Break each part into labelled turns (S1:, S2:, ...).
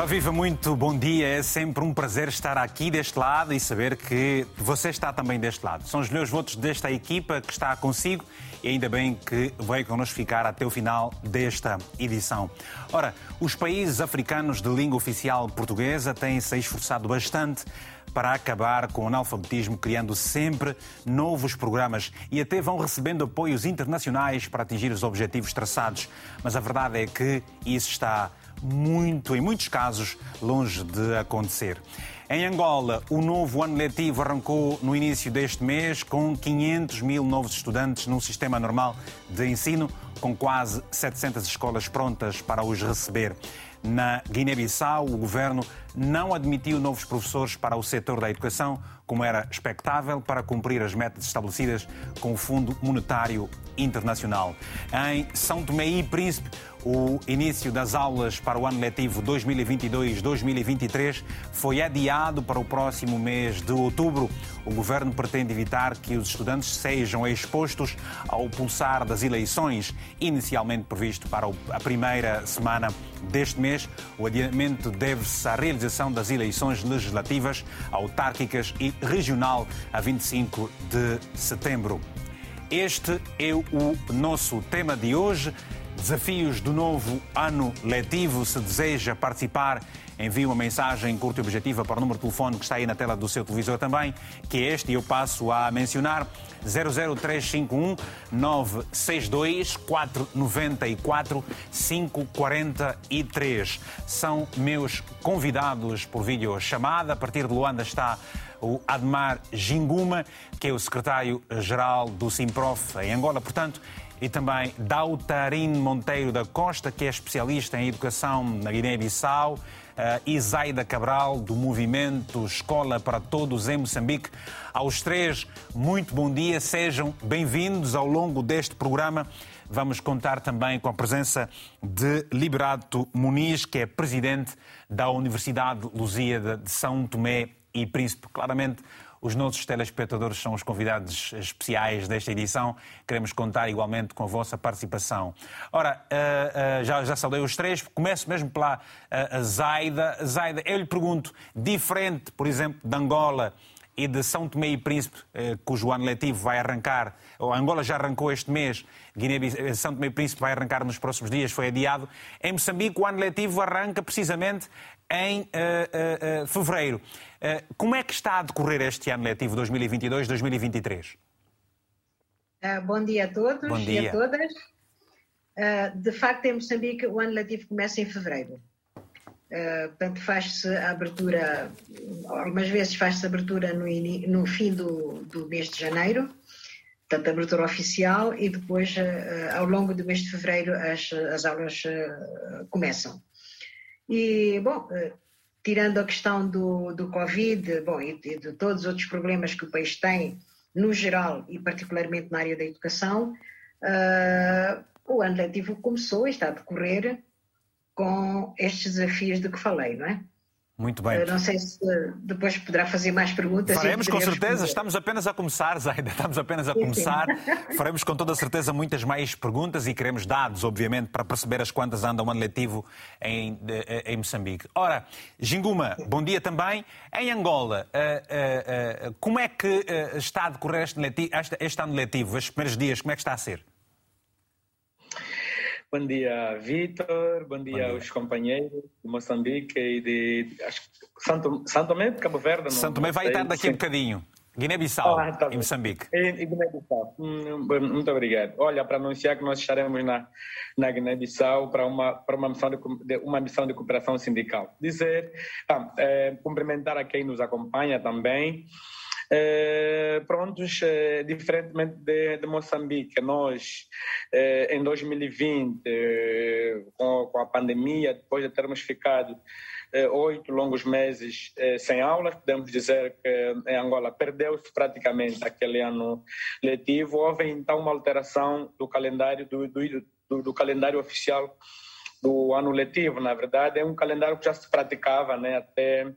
S1: Ora, viva muito, bom dia. É sempre um prazer estar aqui deste lado e saber que você está também deste lado. São os melhores votos desta equipa que está consigo e ainda bem que veio connosco ficar até o final desta edição. Ora, os países africanos de língua oficial portuguesa têm-se esforçado bastante para acabar com o analfabetismo, criando sempre novos programas e até vão recebendo apoios internacionais para atingir os objetivos traçados. Mas a verdade é que isso está muito, em muitos casos, longe de acontecer. Em Angola, o novo ano letivo arrancou no início deste mês com 500 mil novos estudantes no sistema normal de ensino, com quase 700 escolas prontas para os receber. Na Guiné-Bissau, o governo não admitiu novos professores para o setor da educação, como era expectável, para cumprir as metas estabelecidas com o Fundo Monetário Internacional. Em São Tomé e Príncipe, o início das aulas para o ano letivo 2022-2023 foi adiado para o próximo mês de outubro. O governo pretende evitar que os estudantes sejam expostos ao pulsar das eleições, inicialmente previsto para a primeira semana deste mês. O adiamento deve-se à realização das eleições legislativas, autárquicas e regional a 25 de setembro. Este é o nosso tema de hoje. Desafios do novo ano letivo. Se deseja participar, envie uma mensagem curta e objetiva para o número de telefone que está aí na tela do seu televisor também, que é este, eu passo a mencionar 00351 962 494 543. São meus convidados por videochamada. A partir de Luanda está o Admar Ginguma, que é o secretário-geral do Simprof em Angola. Portanto, e também Dautarin Monteiro da Costa, que é especialista em educação na Guiné-Bissau, uh, e Zaida Cabral, do movimento Escola para Todos em Moçambique. Aos três, muito bom dia, sejam bem-vindos ao longo deste programa. Vamos contar também com a presença de Liberato Muniz, que é presidente da Universidade Lusíada de São Tomé e Príncipe. Claramente, os nossos telespectadores são os convidados especiais desta edição. Queremos contar igualmente com a vossa participação. Ora, uh, uh, já, já saudei os três. Começo mesmo pela uh, Zaida. Zaida, eu lhe pergunto, diferente, por exemplo, de Angola e de São Tomé e Príncipe, cujo ano letivo vai arrancar, ou Angola já arrancou este mês, Guiné São Tomé e Príncipe vai arrancar nos próximos dias, foi adiado. Em Moçambique, o ano letivo arranca precisamente em uh, uh, fevereiro. Como é que está a decorrer este ano letivo 2022-2023?
S2: bom dia a todos
S1: bom dia.
S2: e a todas. de facto, em Moçambique, o ano letivo começa em fevereiro. portanto, faz-se a abertura, algumas vezes faz-se a abertura no, no fim do, do, mês de janeiro, portanto, a abertura oficial, e depois, ao longo do mês de fevereiro, as, as aulas começam. E, bom, eh, tirando a questão do, do Covid, bom, e de todos os outros problemas que o país tem, no geral e particularmente na área da educação, uh, o ano letivo começou e está a decorrer com estes desafios de que falei, não é?
S1: Muito bem.
S2: Eu não sei se depois poderá fazer mais perguntas.
S1: Faremos com certeza, responder. estamos apenas a começar, Zaida, estamos apenas a começar. Faremos com toda certeza muitas mais perguntas e queremos dados, obviamente, para perceber as quantas andam o ano letivo em, em Moçambique. Ora, Ginguma, bom dia também. Em Angola, uh, uh, uh, como é que está a decorrer este, letivo, este ano letivo, estes primeiros dias, como é que está a ser?
S3: Bom dia, Vitor. Bom dia, Bom aos companheiros de Moçambique e de Santo, Santo Tomé, Cabo Verde. Não,
S1: Santo Tomé vai estar daqui a um bocadinho. Guiné-Bissau ah, tá e Moçambique.
S3: E, Guiné-Bissau. Hum, muito obrigado. Olha, para anunciar que nós estaremos na, na Guiné-Bissau para uma, para uma missão de, uma missão de cooperação sindical. Dizer, ah, é, cumprimentar a quem nos acompanha também. Eh, prontos, eh, diferentemente de, de, Moçambique, nós eh, em 2020, com, com, a pandemia, depois de termos ficado oito longos meses sem aulas, podemos dizer que em Angola perdeu-se praticamente aquele ano letivo. Houve então uma alteração do calendário do, do, do calendário oficial do ano letivo. Na verdade, é um calendário que já se praticava né, até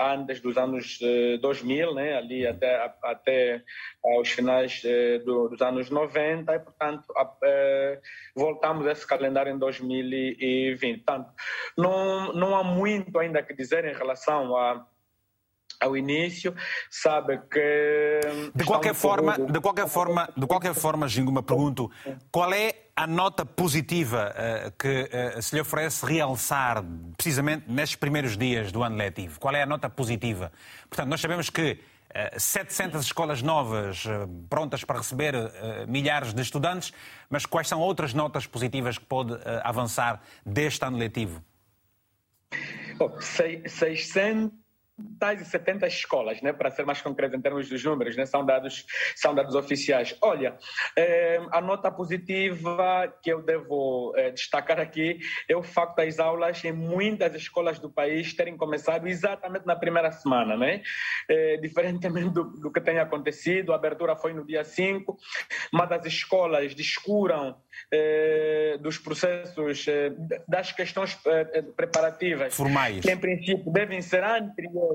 S3: antes dos anos 2000, né, ali até, até os finais do, dos anos 90, e, portanto, voltamos a esse calendário em 2020. Portanto, não, não há muito ainda que dizer em relação a ao início, sabe que
S1: de qualquer forma, de qualquer forma, de qualquer forma, Ginguma, pergunto, qual é a nota positiva uh, que uh, se lhe oferece realçar precisamente nestes primeiros dias do ano letivo? Qual é a nota positiva? Portanto, nós sabemos que uh, eh, 700 escolas novas prontas para receber milhares de estudantes, mas quais são outras notas positivas que pode avançar deste ano letivo?
S3: Oh, 600 tais 70 escolas, né, para ser mais concreto em termos dos números, né, são dados são dados oficiais. Olha, eh, a nota positiva que eu devo eh, destacar aqui é o facto das aulas em muitas escolas do país terem começado exatamente na primeira semana, né? Eh, diferentemente do, do, que tem acontecido, a abertura foi no dia 5, mas as escolas descuram dos processos, das questões preparativas,
S1: formais,
S3: que em princípio devem ser anteriores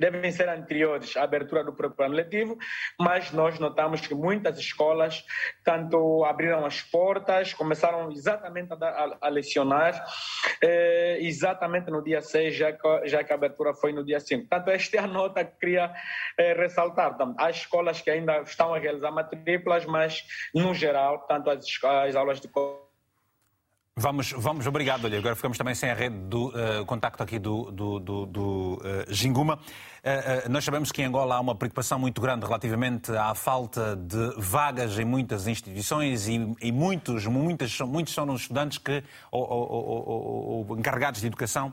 S3: devem ser anteriores à abertura do ano letivo, mas nós notamos que muitas escolas tanto abriram as portas, começaram exatamente a, a, a lecionar, eh, exatamente no dia 6, já que, já que a abertura foi no dia 5. Portanto, esta é a nota que queria eh, ressaltar. Então, há escolas que ainda estão a realizar matrículas, mas, no geral, tanto as, as aulas de
S1: Vamos, vamos, obrigado. Olha, agora ficamos também sem a rede do uh, contacto aqui do, do, do, do uh, Ginguma. Uh, nós sabemos que em Angola há uma preocupação muito grande relativamente à falta de vagas em muitas instituições e, e muitos, muitas, muitos são os estudantes que, ou, ou, ou, ou encarregados de educação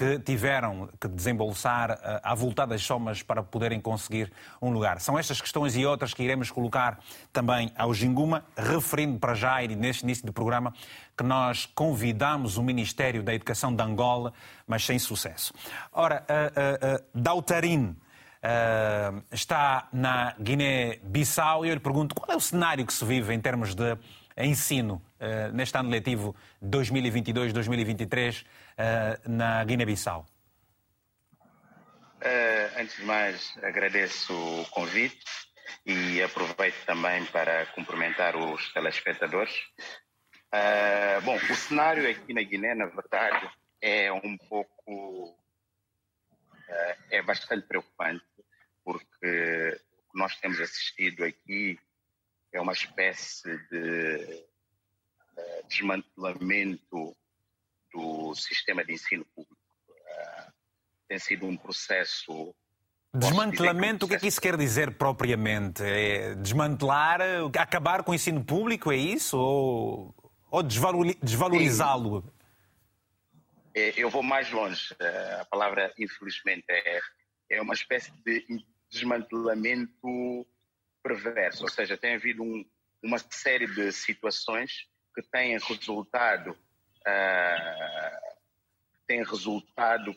S1: que tiveram que desembolsar eh, avultadas somas para poderem conseguir um lugar. São estas questões e outras que iremos colocar também ao Ginguma, referindo para já, e neste início do programa, que nós convidamos o Ministério da Educação de Angola, mas sem sucesso. Ora, uh, uh, uh, Dautarin uh, está na Guiné-Bissau e eu lhe pergunto qual é o cenário que se vive em termos de ensino uh, neste ano letivo 2022-2023 uh, na Guiné-Bissau?
S4: Uh, antes de mais, agradeço o convite e aproveito também para cumprimentar os telespectadores. Bom, o cenário aqui na Guiné, na verdade, é um pouco. É bastante preocupante, porque o que nós temos assistido aqui é uma espécie de uh, desmantelamento do sistema de ensino público. Uh, tem sido um processo.
S1: Desmantelamento, o que é que isso quer dizer propriamente? É desmantelar, acabar com o ensino público, é isso? Ou, ou desvalorizá-lo?
S4: É, eu vou mais longe. A palavra, infelizmente, é, é uma espécie de desmantelamento perverso. Ou seja, tem havido um, uma série de situações que têm resultado uh, tem resultado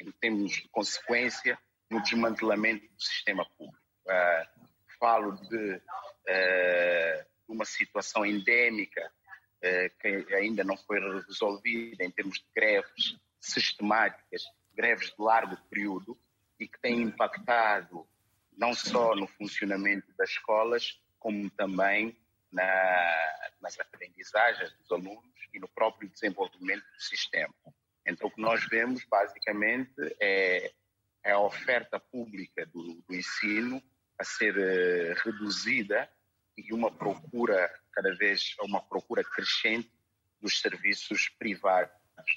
S4: em, termos de consequência no desmantelamento do sistema público. Uh, falo de uh, uma situação endémica que ainda não foi resolvida em termos de greves sistemáticas, greves de largo período e que tem impactado não só no funcionamento das escolas, como também na, nas aprendizagens dos alunos e no próprio desenvolvimento do sistema. Então, o que nós vemos, basicamente, é, é a oferta pública do, do ensino a ser uh, reduzida e uma procura, cada vez, uma procura crescente dos serviços privados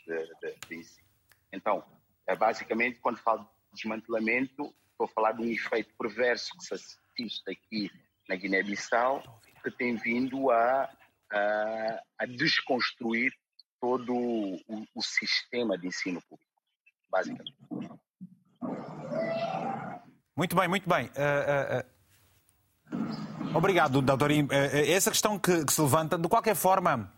S4: de, de, de ensino. Então, é, basicamente, quando falo de desmantelamento, estou a falar de um efeito perverso que se assiste aqui na Guiné-Bissau, que tem vindo a, a, a desconstruir todo o, o, sistema de ensino público, basicamente.
S1: Muito bem, muito bem. Uh, uh, uh. Obrigado, doutor. essa questão que, que, se levanta, de qualquer forma,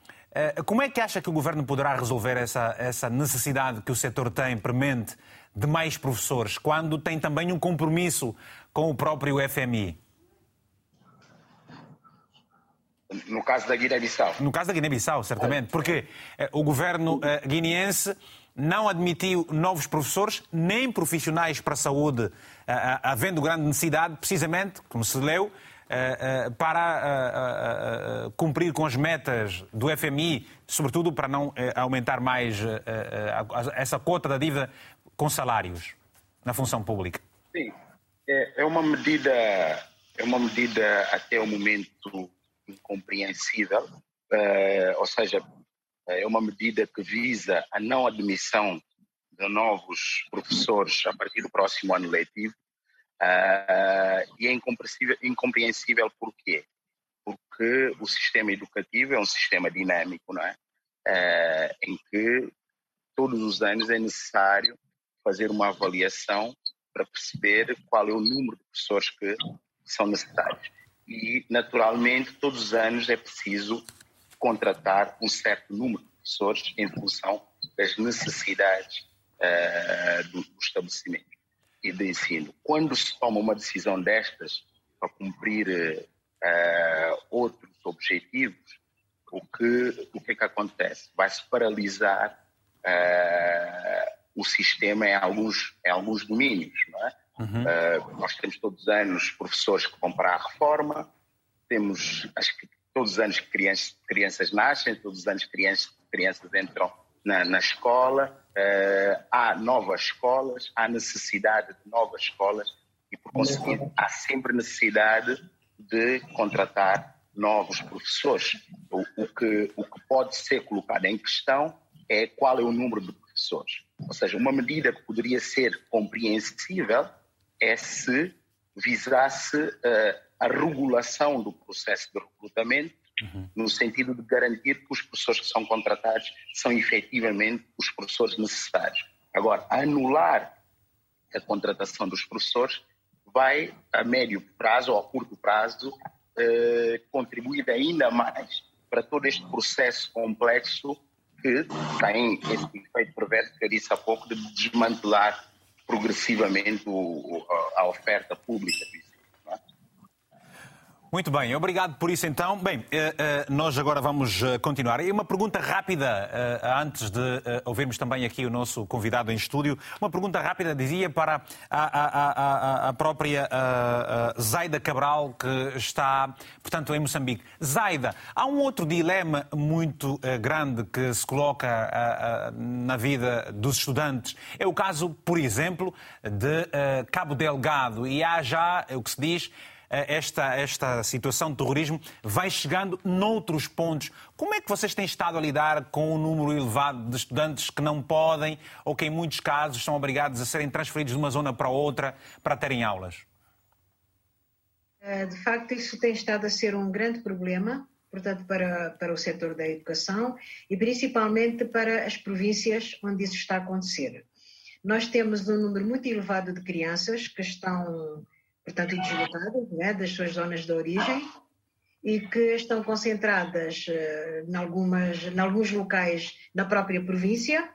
S1: como é que acha que o governo poderá resolver essa, essa necessidade que o setor tem premente de mais professores, quando tem também um compromisso com o próprio FMI?
S4: No caso da Guiné-Bissau.
S1: No caso da Guiné-Bissau, certamente, porque eh, o governo eh, guineense não admitiu novos professores, nem profissionais para a saúde, havendo grande necessidade, precisamente, como se leu, para cumprir com as metas do FMI, sobretudo para não aumentar mais essa cota da dívida com salários na função pública.
S4: Sim, é, é uma medida, é uma medida até o momento incompreensível, ou seja, é uma medida que visa a não admissão de novos professores a partir do próximo ano letivo. Uh, e é incompreensível, incompreensível por quê? Porque o sistema educativo é um sistema dinâmico, não é? Uh, em que todos os anos é necessário fazer uma avaliação para perceber qual é o número de professores que são necessários. E, naturalmente, todos os anos é preciso contratar um certo número de professores em função das necessidades uh, do, estabelecimento e do ensino. Quando se toma uma decisão destas para cumprir uh, outros objetivos, o que, o que é que acontece? Vai-se paralisar uh, o sistema em alguns, em alguns domínios. Não é? Uhum. Uh, nós temos todos os anos professores que vão para a reforma, temos todos os anos crianças, crianças nascem, todos os anos crianças, crianças entram na, na escola, uh, há novas escolas, há necessidade de novas escolas e, por conseguinte, há sempre necessidade de contratar novos professores. O, o, que, o que pode ser colocado em questão é qual é o número de professores. Ou seja, uma medida que poderia ser compreensível é se visasse uh, a regulação do processo de recrutamento, uhum. no sentido de garantir que os professores que são contratados são efetivamente os professores necessários. Agora, anular a contratação dos professores vai, a médio prazo ou a curto prazo, eh, contribuir ainda mais para todo este processo complexo que tem esse efeito perverso que eu disse há pouco de desmantelar progressivamente o, a oferta pública
S1: muito bem, obrigado por isso então. Bem, eh, eh, nós agora vamos eh, continuar. E uma pergunta rápida, antes de ouvirmos também aqui o nosso convidado em estúdio. Uma pergunta rápida, dizia, para a, a, a, a própria Zaida Cabral, que está, portanto, em Moçambique. Zaida, há um outro dilema muito grande que se coloca na vida dos estudantes. É o caso, por exemplo, de Cabo Delgado. E há já, é o que se diz, esta, esta situação de terrorismo vai chegando noutros pontos. Como é que vocês têm estado a lidar com o número elevado de estudantes que não podem ou que, em muitos casos, são obrigados a serem transferidos de uma zona para outra para terem aulas?
S2: Eh, de facto, isso tem estado a ser um grande problema, portanto, para, para o setor da educação e principalmente para as províncias onde isso está a acontecer. Nós temos um número muito elevado de crianças que estão portanto, deslocadas né, das suas zonas de origem e que estão concentradas em, algumas, em alguns locais na própria província,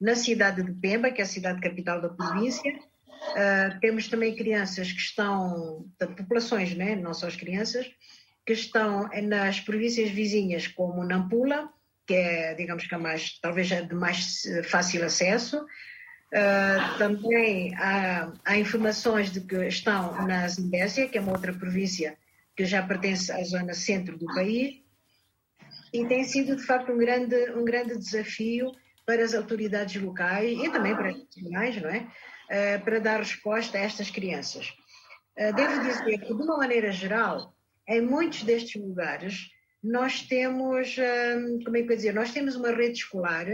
S2: na cidade de Pemba, que é a cidade capital da província. Uh, temos também crianças que estão, populações, né, não só as crianças, que estão nas províncias vizinhas, como Nampula, que é, digamos que é mais, talvez é de mais eh, fácil acesso, Uh, também há, há, informações de que estão na Zambésia, que é uma outra província que já pertence à zona centro do país, e tem sido de facto um grande, um grande desafio para as autoridades locais e também para as nacionais, não é? Uh, para dar resposta a estas crianças. Uh, devo dizer que, de uma maneira geral, em muitos destes lugares, nós temos, como é que eu dizer, nós temos uma rede escolar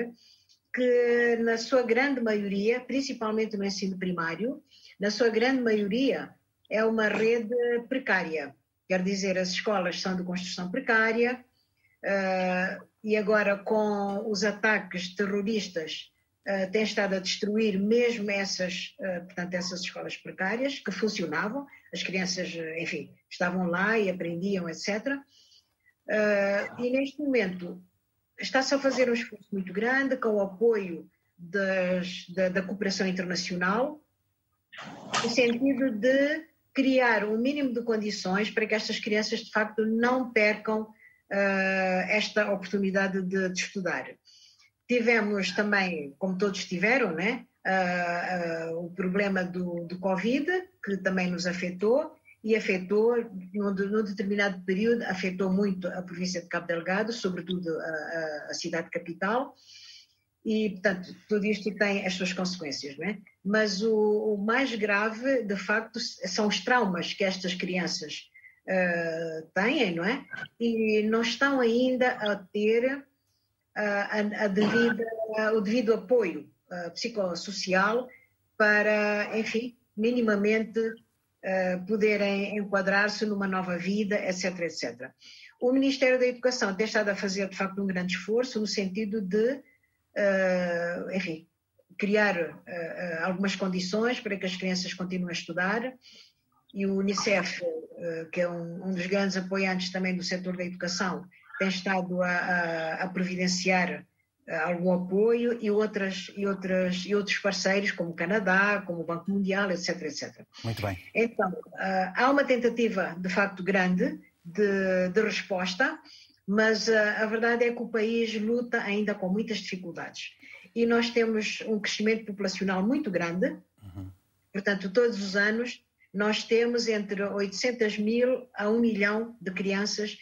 S2: que, na sua grande maioria, principalmente no ensino primário, na sua grande maioria, é uma rede precária. Quer dizer, as escolas são de construção precária, uh, e agora com os ataques terroristas uh, tem estado a destruir mesmo essas, uh, portanto, essas escolas precárias que funcionavam, as crianças, enfim, estavam lá e aprendiam, etc. Uh, e neste momento está-se a fazer um esforço muito grande com o apoio das, da, da, cooperação internacional, no sentido de criar um mínimo de condições para que estas crianças, de facto, não percam uh, esta oportunidade de, de estudar. tivemos também, como todos tiveram, né, uh, uh, o problema do, do Covid, que também nos afetou, e afetou, num, num, determinado período, afetou muito a província de Cabo Delgado, sobretudo a, a, cidade capital, e, portanto, tudo isto tem as suas consequências, não é? Mas o, o mais grave, de facto, são os traumas que estas crianças uh, têm, não é? E não estão ainda a ter uh, a, a devida, uh, o devido apoio psicossocial para, enfim, minimamente poderem enquadrar-se numa nova vida, etc, etc. O Ministério da Educação tem estado a fazer, de facto, um grande esforço no sentido de uh, enfim, criar uh, algumas condições para que as crianças continuem a estudar. E o Unicef, uh, que é um, um, dos grandes apoiantes também do setor da educação, tem estado a, a, a providenciar algum apoio e, outras, e, outras, e outros parceiros, como o Canadá, como o Banco Mundial, etc. etc.
S1: Muito bem.
S2: Então, há uma tentativa, de facto, grande de, de resposta mas a, ah, a verdade é que o país luta ainda com muitas dificuldades. E nós temos um crescimento populacional muito grande, uhum. portanto, todos os anos nós temos entre 800 mil a 1 milhão de crianças,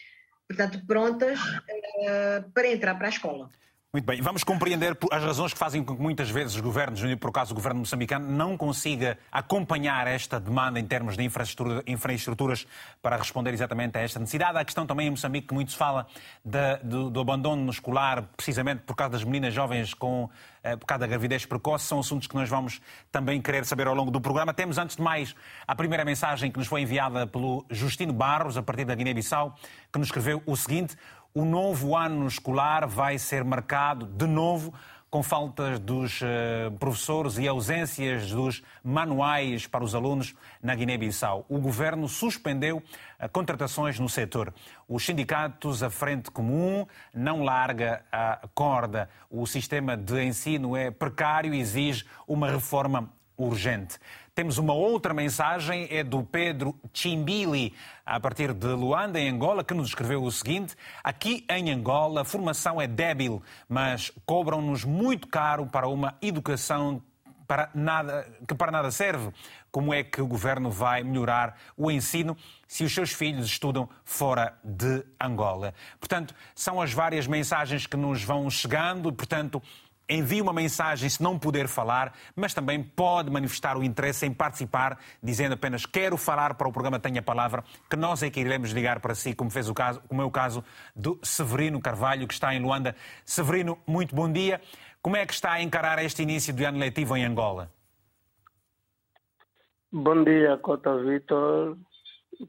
S2: portanto, prontas uh, para entrar para a escola.
S1: Muito bem, vamos compreender as razões que fazem com que muitas vezes os governos, por acaso o governo moçambicano, não consiga acompanhar esta demanda em termos de infraestrutura, infraestruturas para responder exatamente a esta necessidade. A questão também em Moçambique, que muito se fala de, do, do, abandono escolar, precisamente por causa das meninas jovens com eh, por causa da gravidez precoce, são assuntos que nós vamos também querer saber ao longo do programa. Temos, antes de mais, a primeira mensagem que nos foi enviada pelo Justino Barros, a partir da Guiné-Bissau, que nos escreveu o seguinte o novo ano escolar vai ser marcado de novo com faltas dos uh, professores e ausências dos manuais para os alunos na Guiné-Bissau. O governo suspendeu uh, contratações no setor. Os sindicatos, a Frente Comum, não larga a corda. O sistema de ensino é precário e exige uma reforma urgente. Temos uma outra mensagem, é do Pedro Chimbili, a partir de Luanda, em Angola, que nos escreveu o seguinte: Aqui em Angola a formação é débil, mas cobram-nos muito caro para uma educação para nada, que para nada serve. Como é que o governo vai melhorar o ensino se os seus filhos estudam fora de Angola? Portanto, são as várias mensagens que nos vão chegando, portanto, envie uma mensagem se não puder falar, mas também pode manifestar o interesse em participar, dizendo apenas quero falar para o programa Tenha Palavra, que nós é que iremos ligar para si, como fez o caso, como é o caso do Severino Carvalho, que está em Luanda. Severino, muito bom dia. Como é que está a encarar este início de ano letivo em Angola?
S5: Bom dia, Cota Vitor.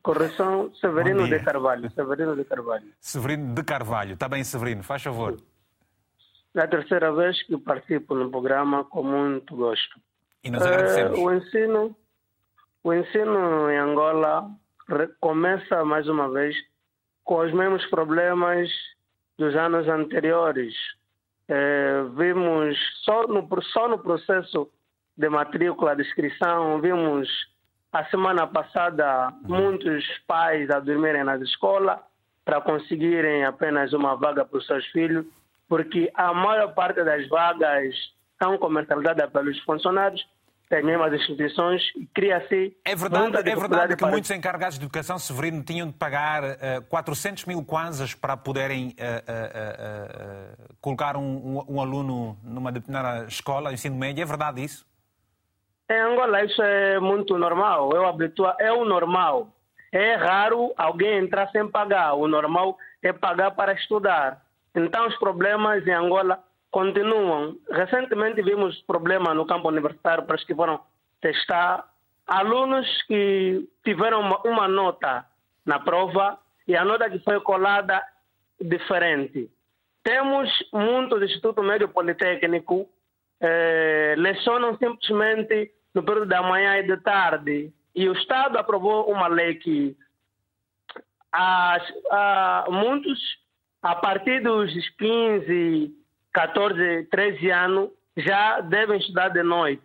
S5: Correção, Severino de Carvalho. Severino de Carvalho.
S1: Severino de Carvalho. Está bem, Severino, faz favor.
S5: É a terceira vez que participo no programa com muito gosto.
S1: E nós agradecemos.
S5: Uh, o, ensino, o ensino em Angola começa mais uma vez com os mesmos problemas dos anos anteriores. Uh, vimos só no, só no processo de matrícula, de inscrição, vimos a semana passada uhum. muitos pais a dormirem nas escolas para conseguirem apenas uma vaga para os seus filhos porque a maior parte das vagas são comercializadas pelos funcionários das mesmas instituições e cria-se.
S1: É verdade, é verdade que para... muitos encarregados de educação, Severino, tinham de pagar uh, 400 mil kwanzas para poderem uh, uh, colocar um, um, um, aluno numa determinada escola, ensino médio. É verdade isso?
S5: Em Angola isso é muito normal. Eu habitua, é o normal. É raro alguém entrar sem pagar. O normal é pagar para estudar. Então, os problemas em Angola continuam. Recentemente vimos problema no campo universitário para os que foram testar alunos que tiveram uma, uma nota na prova e a nota que foi colada diferente. Temos muitos institutos médio politécnico eh, lecionam simplesmente no período da manhã e da tarde. E o Estado aprovou uma lei que as, a, muitos a partir dos 15, 14, 13 anos, já devem estudar de noite.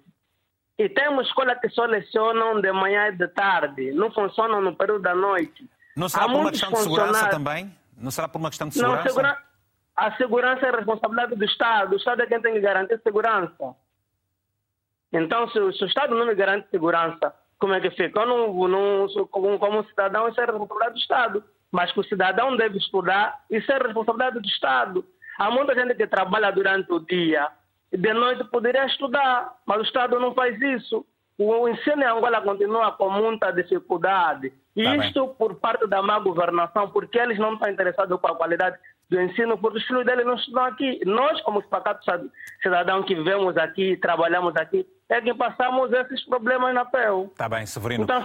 S5: E temos escolas que só lecionam de manhã e de tarde, não funcionam no período da noite.
S1: Não será Há por uma questão de segurança também? Não será por uma questão de segurança? Não, segura...
S5: a segurança é responsabilidade do Estado. O Estado é quem tem que garantir segurança. Então, se, o Estado não me garante segurança, como é que fica? Eu não, não, como, como cidadão, isso é responsabilidade do Estado. Mas que o cidadão deve estudar, isso é responsabilidade do Estado. Há muita gente que trabalha durante o dia e de noite poderia estudar, mas o Estado não faz isso. O ensino em Angola continua com muita dificuldade. E tá isto bem. por parte da má governação, porque eles não estão interessados com a qualidade do ensino, porque os filhos deles não estudam aqui. Nós, como pacatos cidadãos que vivemos aqui, trabalhamos aqui, é que passamos esses problemas na pele.
S1: Está bem, Severino.
S5: Então,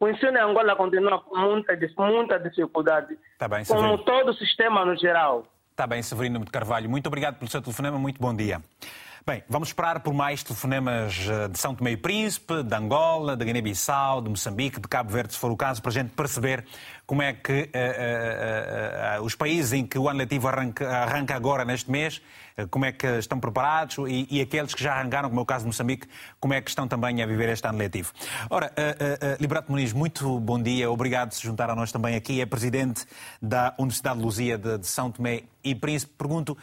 S5: o ensino em Angola continua com muita, muita dificuldade.
S1: Tá bem.
S5: Como todo o sistema no geral.
S1: Está bem, Severino de Carvalho. Muito obrigado pelo seu telefonema. Muito bom dia. Bem, vamos esperar por mais telefonemas eh, de São Tomé e Príncipe, de Angola, de Guiné-Bissau, de Moçambique, de Cabo Verde, se for o caso, para a gente perceber como é que uh, uh, uh, os países em que o ano letivo arranca, arranca agora neste mês, como é que estão preparados e, e, aqueles que já arrancaram, como é o caso de Moçambique, como é que estão também a viver este ano letivo. Ora, Liberato Muniz, muito bom dia, obrigado por se juntar a nós também aqui, é presidente da Universidade de Luzia de, de São Tomé e Príncipe. Pergunto,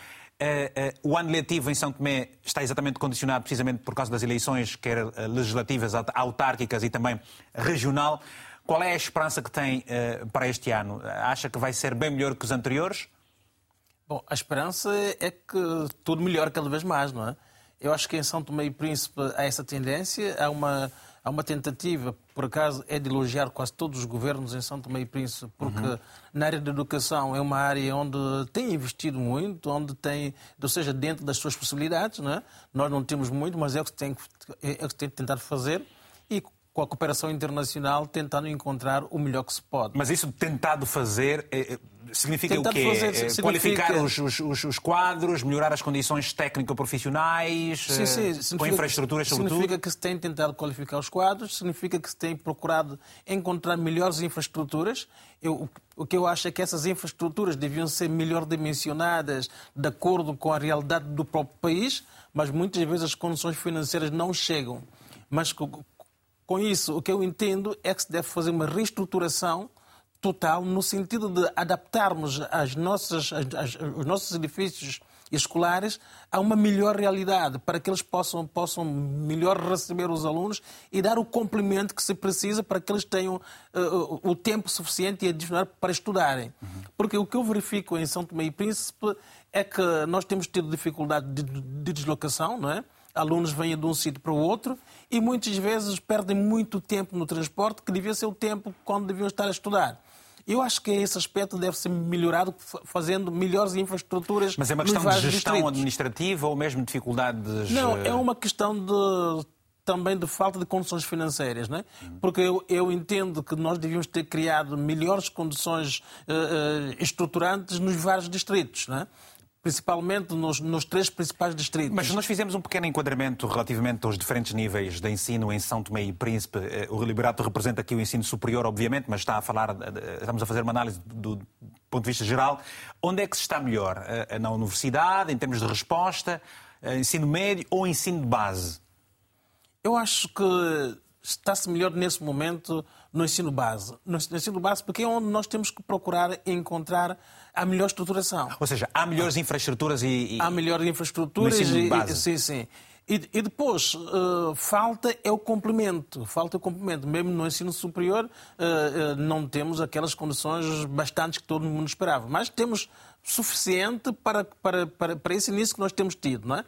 S1: o ano letivo em São Tomé está exatamente condicionado precisamente por causa das eleições, quer uh, legislativas, autárquicas e também regional. Qual é a esperança que tem para este ano? Acha que vai ser bem melhor que os anteriores?
S6: Bom, a esperança é que tudo melhore cada vez mais, não é? Eu acho que em São Tomé e Príncipe há essa tendência, há uma há uma tentativa, por acaso, é de elogiar quase todos os governos em São Tomé e Príncipe, porque uhum. na área da educação é uma área onde tem investido muito, onde tem, ou seja, dentro das suas possibilidades, não é? nós não temos muito, mas é o que tem, é o que tem tentado fazer e com a cooperação internacional tentando encontrar o melhor que se pode.
S1: Mas isso tentado fazer é, significa o quê? Fazer, significa... Qualificar os, os, os, quadros, melhorar as condições técnico-profissionais, sim. com infraestruturas sobretudo?
S6: Significa que se tem tentado qualificar os quadros, significa que se tem procurado encontrar melhores infraestruturas. Eu, o que eu acho é que essas infraestruturas deviam ser melhor dimensionadas de acordo com a realidade do próprio país, mas muitas vezes as condições financeiras não chegam. Mas com isso, o que eu entendo é que se deve fazer uma reestruturação total no sentido de adaptarmos as nossas, as, as, os nossos edifícios escolares a uma melhor realidade, para que eles possam, possam melhor receber os alunos e dar o complemento que se precisa para que eles tenham uh, o tempo suficiente e adicional para estudarem. Uhum. Porque o que eu verifico em São Tomé e Príncipe é que nós temos tido dificuldade de, de deslocação, não é? alunos vêm de um sítio para o outro e muitas vezes perdem muito tempo no transporte, que devia ser o tempo quando deviam estar a estudar. Eu acho que esse aspecto deve ser melhorado fazendo melhores infraestruturas.
S1: Mas é uma questão de gestão distritos. administrativa ou mesmo dificuldades?
S6: Não, é uma questão de também de falta de condições financeiras, não é? Porque eu, eu entendo que nós devíamos ter criado melhores condições uh, uh, estruturantes nos vários distritos, não é? Principalmente nos, nos, três principais distritos.
S1: Mas nós fizemos um pequeno enquadramento relativamente aos diferentes níveis de ensino em São Tomé e Príncipe. Eh, o Liberato representa aqui o ensino superior, obviamente, mas está a falar, estamos a fazer uma análise do, do ponto de vista geral. Onde é que se está melhor? Eh, na universidade, em termos de resposta, eh, ensino médio ou ensino de base?
S6: Eu acho que está-se melhor nesse momento no ensino base. No ensino base, porque é onde nós temos que procurar encontrar a melhor estruturação.
S1: Ou seja, há melhores infraestruturas e.
S6: Há melhores infraestruturas base. e. Sim, sim. E, e depois, uh, falta é o complemento. Falta o complemento. Mesmo no ensino superior, uh, uh, não temos aquelas condições bastantes que todo mundo esperava. Mas temos suficiente para, para, para, para esse início que nós temos tido, não é?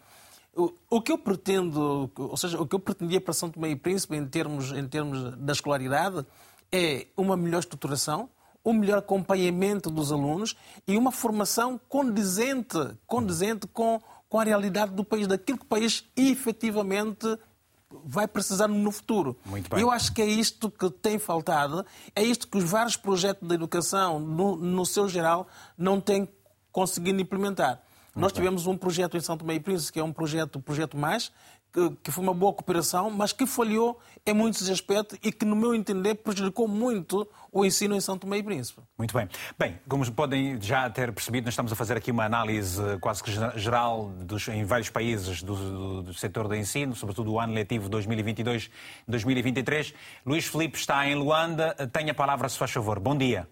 S6: O que eu pretendo, ou seja, o que eu pretendia para São Tomé e Príncipe em termos, em termos da escolaridade é uma melhor estruturação, um melhor acompanhamento dos alunos e uma formação condizente, condizente com, com a realidade do país, daquilo que o país efetivamente vai precisar no futuro. Eu acho que é isto que tem faltado, é isto que os vários projetos de educação, no, no seu geral, não têm conseguido implementar. Nós tivemos um projeto em São Tomé e Príncipe, que é um projeto, projeto mais, que, foi uma boa cooperação, mas que falhou em muitos aspectos e que, no meu entender, prejudicou muito o ensino em São Tomé e Príncipe.
S1: Muito bem. Bem, como podem já ter percebido, nós estamos a fazer aqui uma análise quase que geral dos, em vários países do, do, do setor do ensino, sobretudo o ano letivo 2022-2023. Luís Felipe está em Luanda. Tenha a palavra, se faz favor. Bom dia.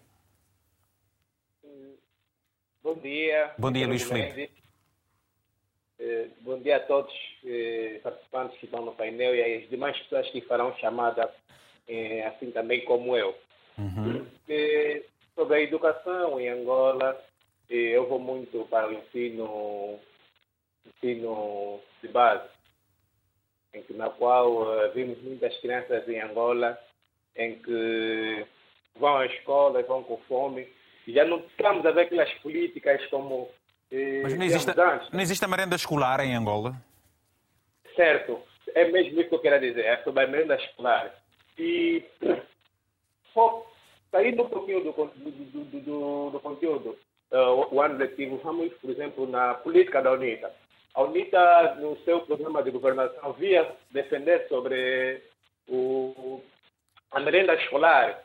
S7: bom dia.
S1: Bom dia, Luís Felipe.
S7: Eh, bom dia a todos os eh, participantes que estão no painel e às demais pessoas que farão chamada, eh, assim também como eu. Uhum. Sobre a educação em Angola, eu vou muito para o ensino, ensino de base, na qual vimos muitas crianças em Angola em que vão à escola, vão com fome, e já não estamos a ver aquelas políticas como.
S1: Eh, Mas não existe, não existe a merenda escolar em Angola?
S7: Certo, é mesmo isso que eu quero dizer, é sobre a merenda escolar. E só saindo um pouquinho do, do, do, do, do conteúdo, uh, o ano letivo, vamos, por exemplo, na política da UNITA. A UNITA, no seu programa de governação, via defender sobre o, a merenda escolar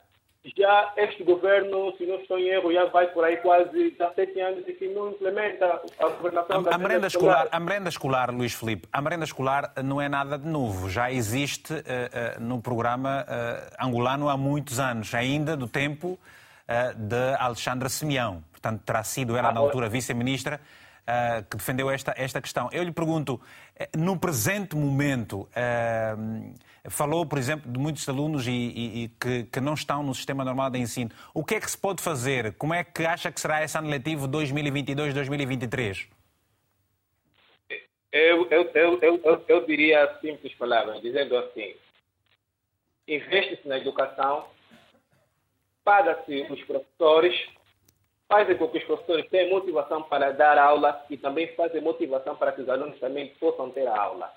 S7: já este governo, se não estou em erro, já vai por aí quase 17 anos e que não implementa a governação a, da
S1: a merenda escolar. escolar. A merenda escolar, Luís Filipe, a merenda escolar não é nada de novo. Já existe uh, uh, no programa uh, angolano há muitos anos, ainda do tempo de Alexandra Simeão. Portanto, terá sido, ah, na altura vice-ministra, que defendeu esta, esta questão. Eu lhe pergunto, no presente momento Falou, por exemplo, de muitos alunos e, e, e que, que, não estão no sistema normal de ensino. O que é que se pode fazer? Como é que acha que será esse ano letivo 2022-2023?
S7: Eu, eu, eu, eu, eu diria simples palavras, dizendo assim: investe-se na educação, paga-se os professores, fazem com que os professores tenham motivação para dar aula e também fazem motivação para que os alunos também possam ter a aula.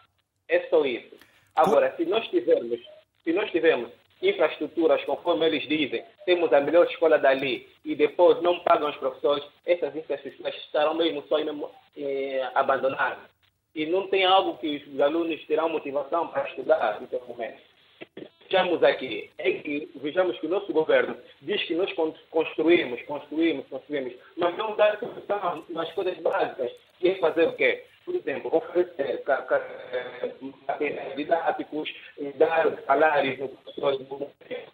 S7: É só isso. Agora, se nós tivermos, se nós tivermos infraestruturas, conforme eles dizem, temos a melhor escola dali e depois não pagam os professores, essas infraestruturas estarão mesmo só eh, abandonadas. E não tem algo que os alunos terão motivação para estudar no momento. Vejamos aqui, é que vejamos que o nosso governo diz que nós construímos, construímos, construímos, mas não dá solução nas coisas básicas. E é fazer o quê? por exemplo, oferecer materiais didáticos, dar salários no professor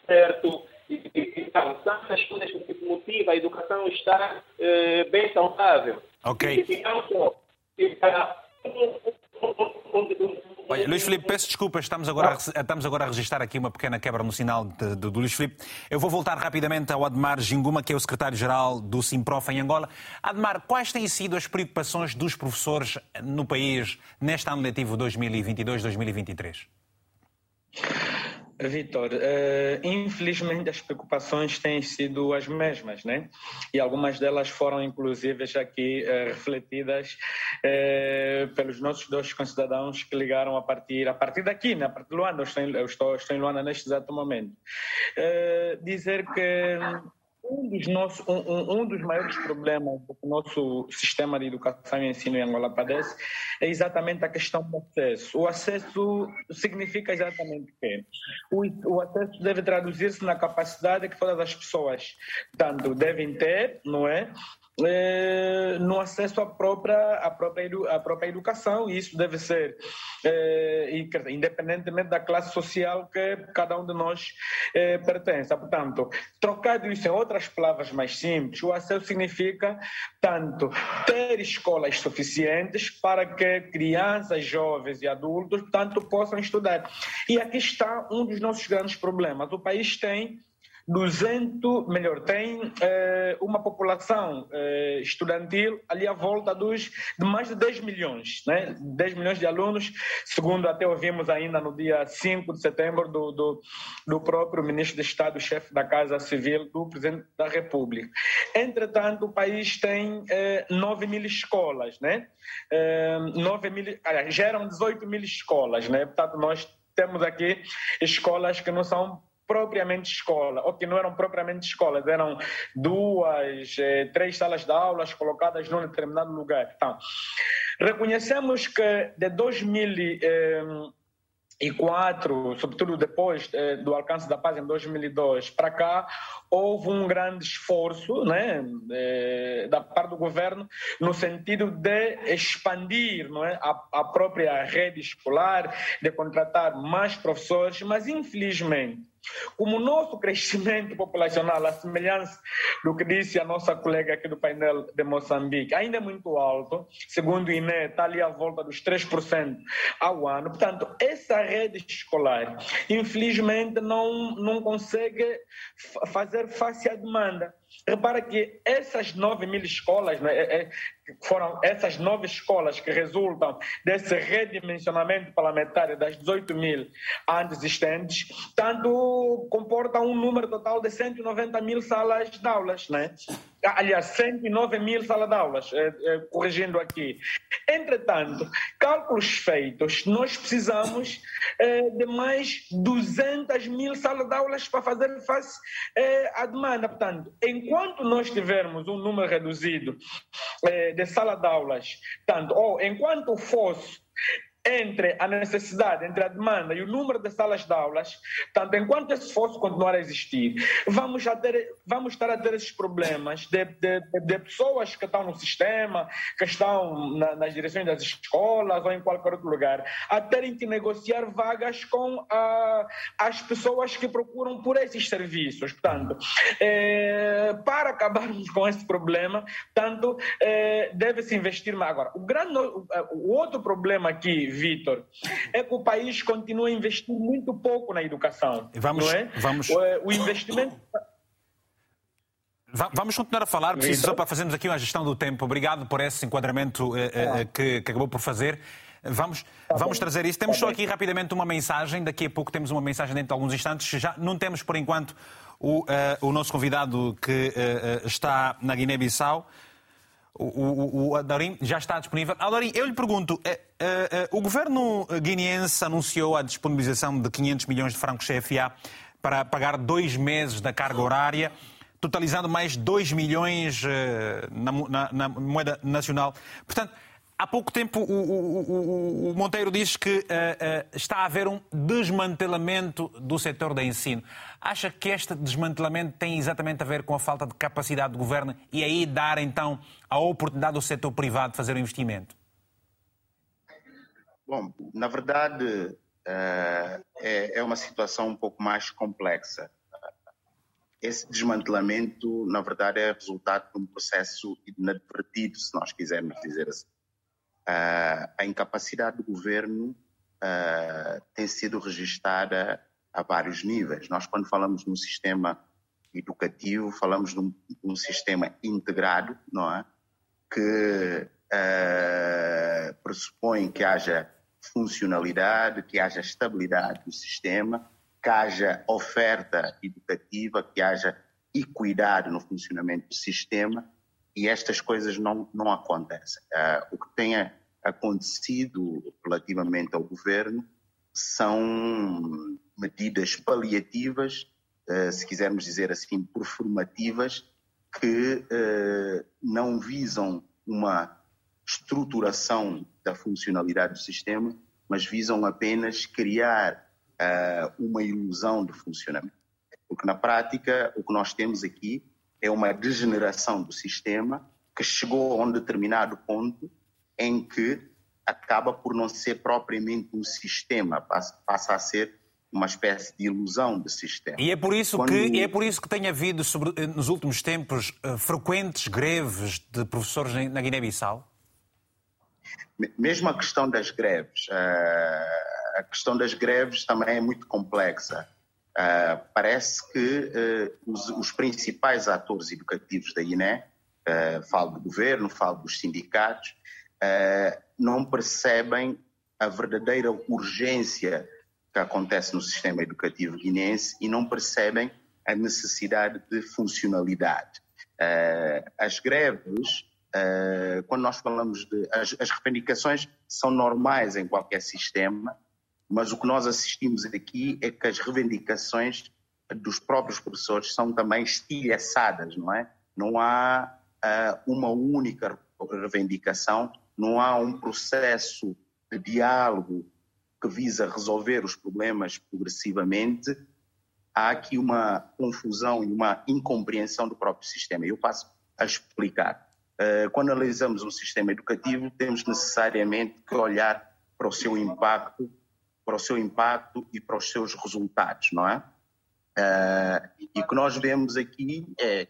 S7: certo, e, então, são as coisas que motivam a educação estar eh, bem saudável.
S1: Ok.
S7: E, não só, e para
S1: Olha, Luís Filipe, peço desculpas, estamos agora, a, estamos agora a registrar aqui uma pequena quebra no sinal de, de, do Luís Filipe. Eu vou voltar rapidamente ao Admar Ginguma, que é o secretário-geral do Simprof em Angola. Admar, quais têm sido as preocupações dos professores no país neste ano letivo 2022-2023?
S3: Vitor, uh, infelizmente as preocupações têm sido as mesmas, né? E algumas delas foram, inclusive, aqui uh, refletidas uh, pelos nossos dois concidadãos que ligaram a partir, a partir daqui, né? a partir de Luanda. Eu estou, eu estou, estou em Luanda neste exato momento. dizer que um dos, nossos, um, um, dos maiores problemas do nosso sistema de educação e ensino em Angola padece é exatamente a questão do acesso. O acesso significa exatamente o quê? O, o acesso deve traduzir-se na capacidade que todas as pessoas tanto devem ter, não é? É, no acesso à própria, à, própria, à própria educação, e isso deve ser, é, independentemente da classe social que cada um de nós é, pertence. Portanto, trocado isso em outras palavras mais simples, o acesso significa, tanto, ter escolas suficientes para que crianças, jovens e adultos, tanto, possam estudar. E aqui está um dos nossos grandes problemas. O país tem 200, melhor, tem eh, uma população eh, estudantil ali à volta dos, de mais de 10 milhões, né? 10 milhões de alunos, segundo até ouvimos ainda no dia 5 de setembro do, do, do próprio ministro de Estado, chefe da Casa Civil, do presidente da República. Entretanto, o país tem eh, 9 mil escolas, né? Eh, 9 mil, aliás, geram 18 mil escolas, né? Portanto, nós temos aqui escolas que não são propriamente escola, ou que não eram propriamente escolas, eram duas, eh, três salas de aulas colocadas num determinado lugar. Então, reconhecemos que de 2000 eh, sobretudo depois eh, do alcance da paz em 2002 para cá, houve um grande esforço né, da parte do governo no sentido de expandir não é, a, a própria rede escolar, de contratar mais professores, mas infelizmente Como o nosso crescimento populacional, a semelhança do que disse a nossa colega aqui do painel de Moçambique, ainda é muito alto, segundo o INE, está ali à volta dos 3% ao ano. Portanto, essa rede escolar, infelizmente, não, não consegue fazer face à demanda. Repara que essas 9 mil escolas, né, é, é, foram essas nove escolas que resultam desse redimensionamento parlamentar das 18 mil antes existentes, tanto comportam um número total de 190 mil salas de aulas, né? Aliás, 109 mil salas de aulas, eh, eh, corrigindo aqui. Entretanto, cálculos feitos, nós precisamos eh, de mais 200 mil salas de aulas para fazer face à demanda. Portanto, enquanto nós tivermos um número reduzido de sala de aulas, tanto, ou enquanto o entre a necessidade, entre a demanda e o número de salas de aulas, tanto enquanto esse esforço continuar a existir, vamos, a ter, vamos estar a ter esses problemas de, de, de pessoas que estão no sistema, que estão na, nas direções das escolas ou em qualquer outro lugar, a terem que negociar vagas com a, as pessoas que procuram por esses serviços. Portanto, é, para acabarmos com esse problema, tanto é, deve-se investir mais. Agora, o, grande, o outro problema aqui Vitor, é que o país continua a investir muito pouco na educação.
S1: Vamos,
S3: não é?
S1: vamos...
S3: O, o investimento.
S1: Vamos continuar a falar, preciso só para fazermos aqui uma gestão do tempo. Obrigado por esse enquadramento eh, eh, que, que, acabou por fazer. Vamos, tá vamos trazer isso. Temos tá só aqui rapidamente uma mensagem. Daqui a pouco temos uma mensagem dentro de alguns instantes. Já não temos, por enquanto, o, uh, o nosso convidado que uh, está na Guiné-Bissau. O, o, Adorim já está disponível. Adorim, eu lhe pergunto, eh, eh, eh, o governo guineense anunciou a disponibilização de 500 milhões de francos CFA para pagar dois meses da carga horária, totalizando mais 2 milhões na, na, na moeda nacional. Portanto, Há pouco tempo o, o, o, Monteiro disse que uh, uh, está a haver um desmantelamento do setor da ensino. Acha que este desmantelamento tem exatamente a ver com a falta de capacidade do governo e aí dar então a oportunidade ao setor privado de fazer o investimento?
S4: Bom, na verdade uh, é, é uma situação um pouco mais complexa. Esse desmantelamento, na verdade, é resultado de um processo inadvertido, se nós quisermos dizer assim Uh, a incapacidade do governo uh, tem sido registrada a vários níveis. Nós, quando falamos no sistema educativo, falamos de um, de um sistema integrado, não é? Que uh, pressupõe que haja funcionalidade, que haja estabilidade do sistema, que haja oferta educativa, que haja equidade no funcionamento do sistema e estas coisas não, não acontecem. Uh, o que tem acontecido relativamente ao governo são medidas paliativas, uh, se quisermos dizer assim, performativas, que uh, não visam uma estruturação da funcionalidade do sistema, mas visam apenas criar uma ilusão de funcionamento. Porque na prática o que nós temos aqui é uma degeneração do sistema que chegou a um determinado ponto em que acaba por não ser propriamente um sistema, passa, a ser uma espécie de ilusão de sistema.
S1: E é por isso Quando... que é por isso que tem havido sobre, eh, nos últimos tempos eh, frequentes greves de professores na Guiné-Bissau.
S4: Mesmo a questão das greves, eh, a questão das greves também é muito complexa. Uh, parece que uh, os, os, principais atores educativos da Guiné, uh, falo do governo, falo dos sindicatos, não percebem a verdadeira urgência que acontece no sistema educativo guinense e não percebem a necessidade de funcionalidade. as greves, quando nós falamos de. As, as reivindicações são normais em qualquer sistema, mas o que nós assistimos aqui é que as reivindicações dos próprios professores são também estilhaçadas, não é? Não há uh, uma única reivindicação, não há um processo de diálogo que visa resolver os problemas progressivamente. Há aqui uma confusão e uma incompreensão do próprio sistema. Eu passo a explicar. Uh, quando analisamos um sistema educativo, temos necessariamente que olhar para o seu impacto para o seu impacto e para os seus resultados, não é? Uh, e o que nós vemos aqui é,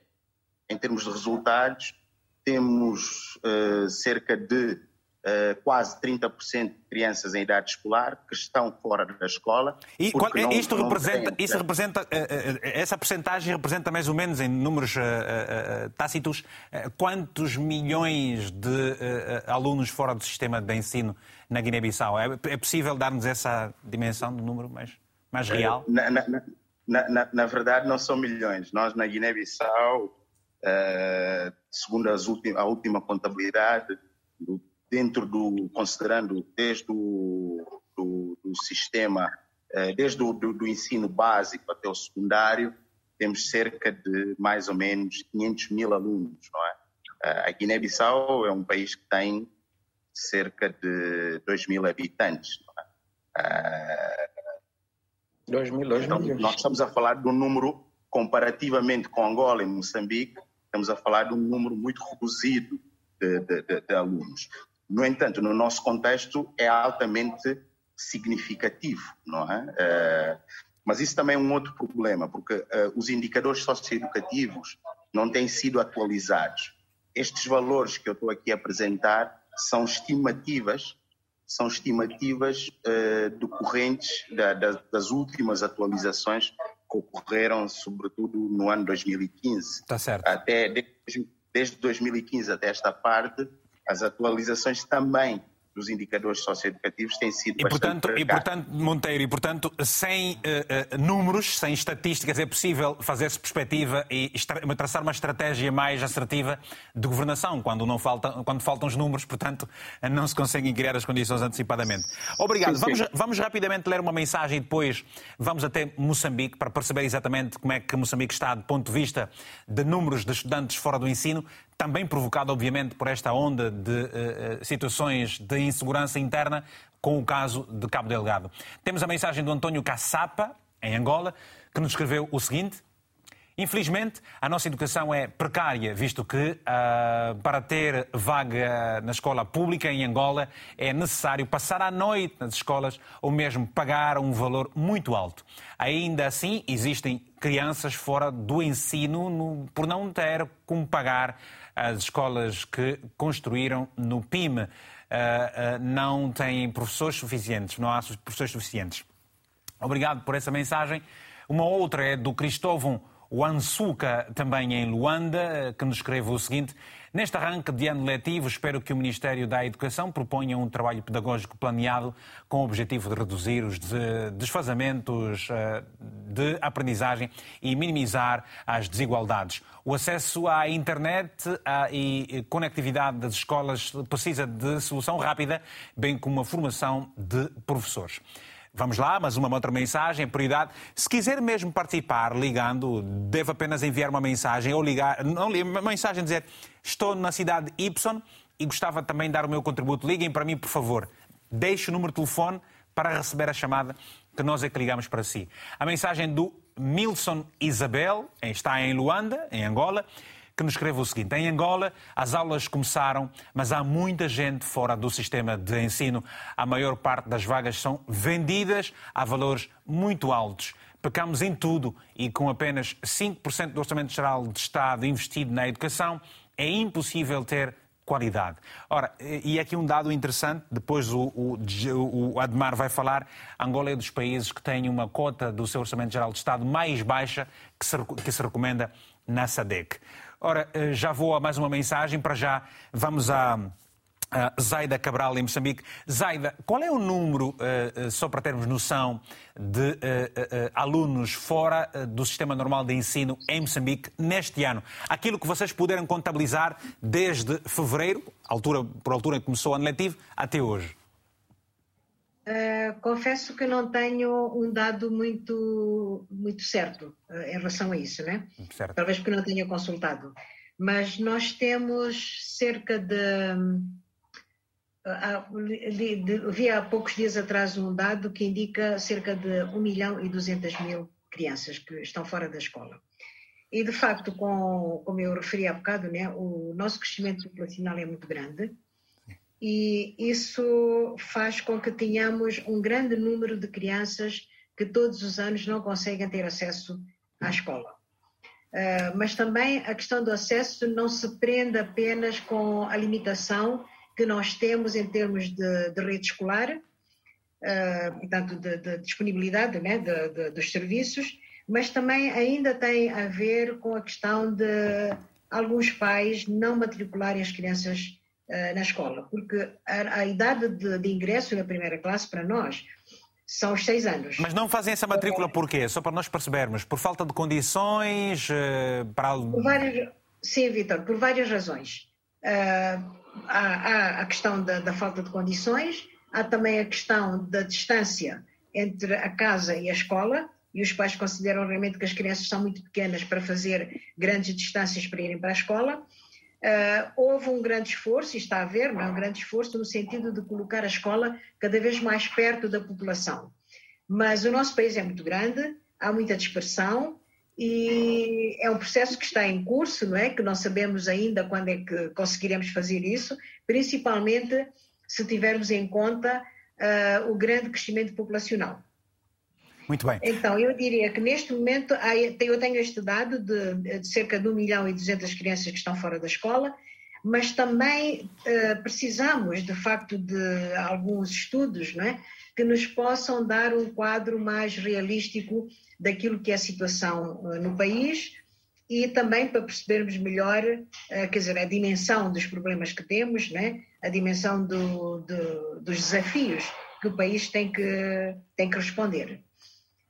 S4: em termos de resultados, temos uh, cerca de Uh, quase 30% de crianças em idade escolar que estão fora da escola.
S1: E qual, não, isto não representa, tem, isso representa, uh, uh, essa percentagem representa mais ou menos em números tácitos quantos milhões de alunos fora do sistema de ensino na Guiné-Bissau? É, é, possível dar-nos essa dimensão do número mais, mais real?
S4: Na, na, na, na, verdade, não são milhões. Nós na Guiné-Bissau, segundo a última contabilidade, do dentro do, considerando desde o do, do sistema, eh, desde o do, do, ensino básico até o secundário, temos cerca de mais ou menos 500 mil alunos, não é? Eh, a Guiné-Bissau é um país que tem cerca de 2 mil habitantes, não é?
S3: 2 mil, 2 então,
S4: Nós estamos a falar de um número, comparativamente com Angola e Moçambique, estamos a falar de um número muito reduzido de, de, de, de alunos. No entanto, no nosso contexto é altamente significativo, não é? Uh, mas isso também é um outro problema, porque uh, os indicadores socioeducativos não têm sido atualizados. Estes valores que eu estou aqui a apresentar são estimativas, são estimativas uh, decorrentes da, da, das últimas atualizações que ocorreram, sobretudo no ano 2015.
S1: Está certo.
S4: Até desde 2015 até esta parte, as atualizações também dos indicadores socioeducativos têm sido
S1: e portanto, e portanto Monteiro, e portanto, sem uh, uh, números, sem estatísticas, é possível fazer-se perspectiva e traçar uma estratégia mais assertiva de governação, quando, não falta, quando faltam os números, portanto, não se conseguem criar as condições antecipadamente. Obrigado. Sim, sim. Vamos, vamos rapidamente ler uma mensagem e depois vamos até Moçambique para perceber exatamente como é que Moçambique está do ponto de vista de números de estudantes fora do ensino também provocado, obviamente, por esta onda de uh, situações de insegurança interna, com o caso de Cabo Delgado. Temos a mensagem do António Caçapa, em Angola, que nos escreveu o seguinte. Infelizmente, a nossa educação é precária, visto que uh, para ter vaga na escola pública em Angola é necessário passar a noite nas escolas ou mesmo pagar um valor muito alto. Ainda assim, existem crianças fora do ensino no, por não ter como pagar as escolas que construíram no PIM uh, uh, não têm professores suficientes, não há professores suficientes. Obrigado por essa mensagem. Uma outra é do Cristóvão Wansuka, também em Luanda, que nos escreve o seguinte: Neste arranque de ano letivo, espero que o Ministério da Educação proponha um trabalho pedagógico planeado com o objetivo de reduzir os desfazamentos eh, de aprendizagem e minimizar as desigualdades. O acesso à internet e conectividade das escolas precisa de solução rápida, bem como a formação de professores. Vamos lá, mas uma outra mensagem, prioridade. Se quiser mesmo participar ligando, deve apenas enviar uma mensagem ou ligar, não, uma mensagem dizer estou na cidade Y e gostava também de dar o meu contributo. Liguem para mim, por favor. Deixe o número de telefone para receber a chamada que nós é que ligamos para si. A mensagem do Milson Isabel, está em Luanda, em Angola, que nos escreve o seguinte: Em Angola, as aulas começaram, mas há muita gente fora do sistema de ensino. A maior parte das vagas são vendidas a valores muito altos. Pecamos em tudo e com apenas 5% do Orçamento Geral de Estado investido na educação, é impossível ter qualidade. Ora, e aqui um dado interessante, depois o, o, o, Admar vai falar, Angola é dos países que tem uma cota do seu Orçamento Geral de Estado mais baixa que se, que se recomenda na SADEC. Ora, eh, já vou a mais uma mensagem, para já vamos a. Zaida Cabral, em Moçambique. Zaida, qual é o número, uh, uh, só para termos noção, de alunos fora do sistema normal de ensino em Moçambique neste ano? Aquilo que vocês puderam contabilizar desde fevereiro, altura, por altura em que começou o ano letivo, até hoje.
S2: Uh, confesso que não tenho um dado muito, muito certo uh, em relação a isso, né? Certo. Talvez porque não tenha consultado. Mas nós temos cerca de. Uh, vi há poucos dias atrás um dado que indica cerca de 1 milhão e 200 mil crianças que estão fora da escola. E, de facto, com, como eu referi há bocado, né, o nosso crescimento populacional é muito grande e isso faz com que tenhamos um grande número de crianças que todos os anos não conseguem ter acesso à escola. Uh, mas também a questão do acesso não se prende apenas com a limitação que nós temos em termos de, de rede escolar, uh, portanto, de, de disponibilidade né, de, dos serviços, mas também ainda tem a ver com a questão de alguns pais não matricularem as crianças na escola, porque a, a idade de, de, ingresso na primeira classe para nós são os seis anos.
S1: Mas não fazem essa matrícula por quê? Só para nós percebermos. Por falta de condições? Uh, para...
S2: Por várias... Sim, Vitor, por várias razões. Uh, há, há, a questão da, da falta de condições, há também a questão da distância entre a casa e a escola, e os pais consideram realmente que as crianças são muito pequenas para fazer grandes distâncias para irem para a escola. Uh, houve um grande esforço, e está a haver, não é? um grande esforço no sentido de colocar a escola cada vez mais perto da população. Mas o nosso país é muito grande, há muita dispersão e é um processo que está em curso, não é? Que não sabemos ainda quando é que conseguiremos fazer isso, principalmente se tivermos em conta uh, o grande crescimento populacional.
S1: Muito bem.
S2: Então, eu diria que neste momento eu tenho este dado de, de cerca de 1 milhão e 200 crianças que estão fora da escola, mas também uh, precisamos, de facto, de alguns estudos não é? que nos possam dar um quadro mais realístico daquilo que é a situação uh, no país e também para percebermos melhor, quer dizer, a dimensão dos problemas que temos, né? a dimensão do, do, dos desafios que o país tem que, tem que responder.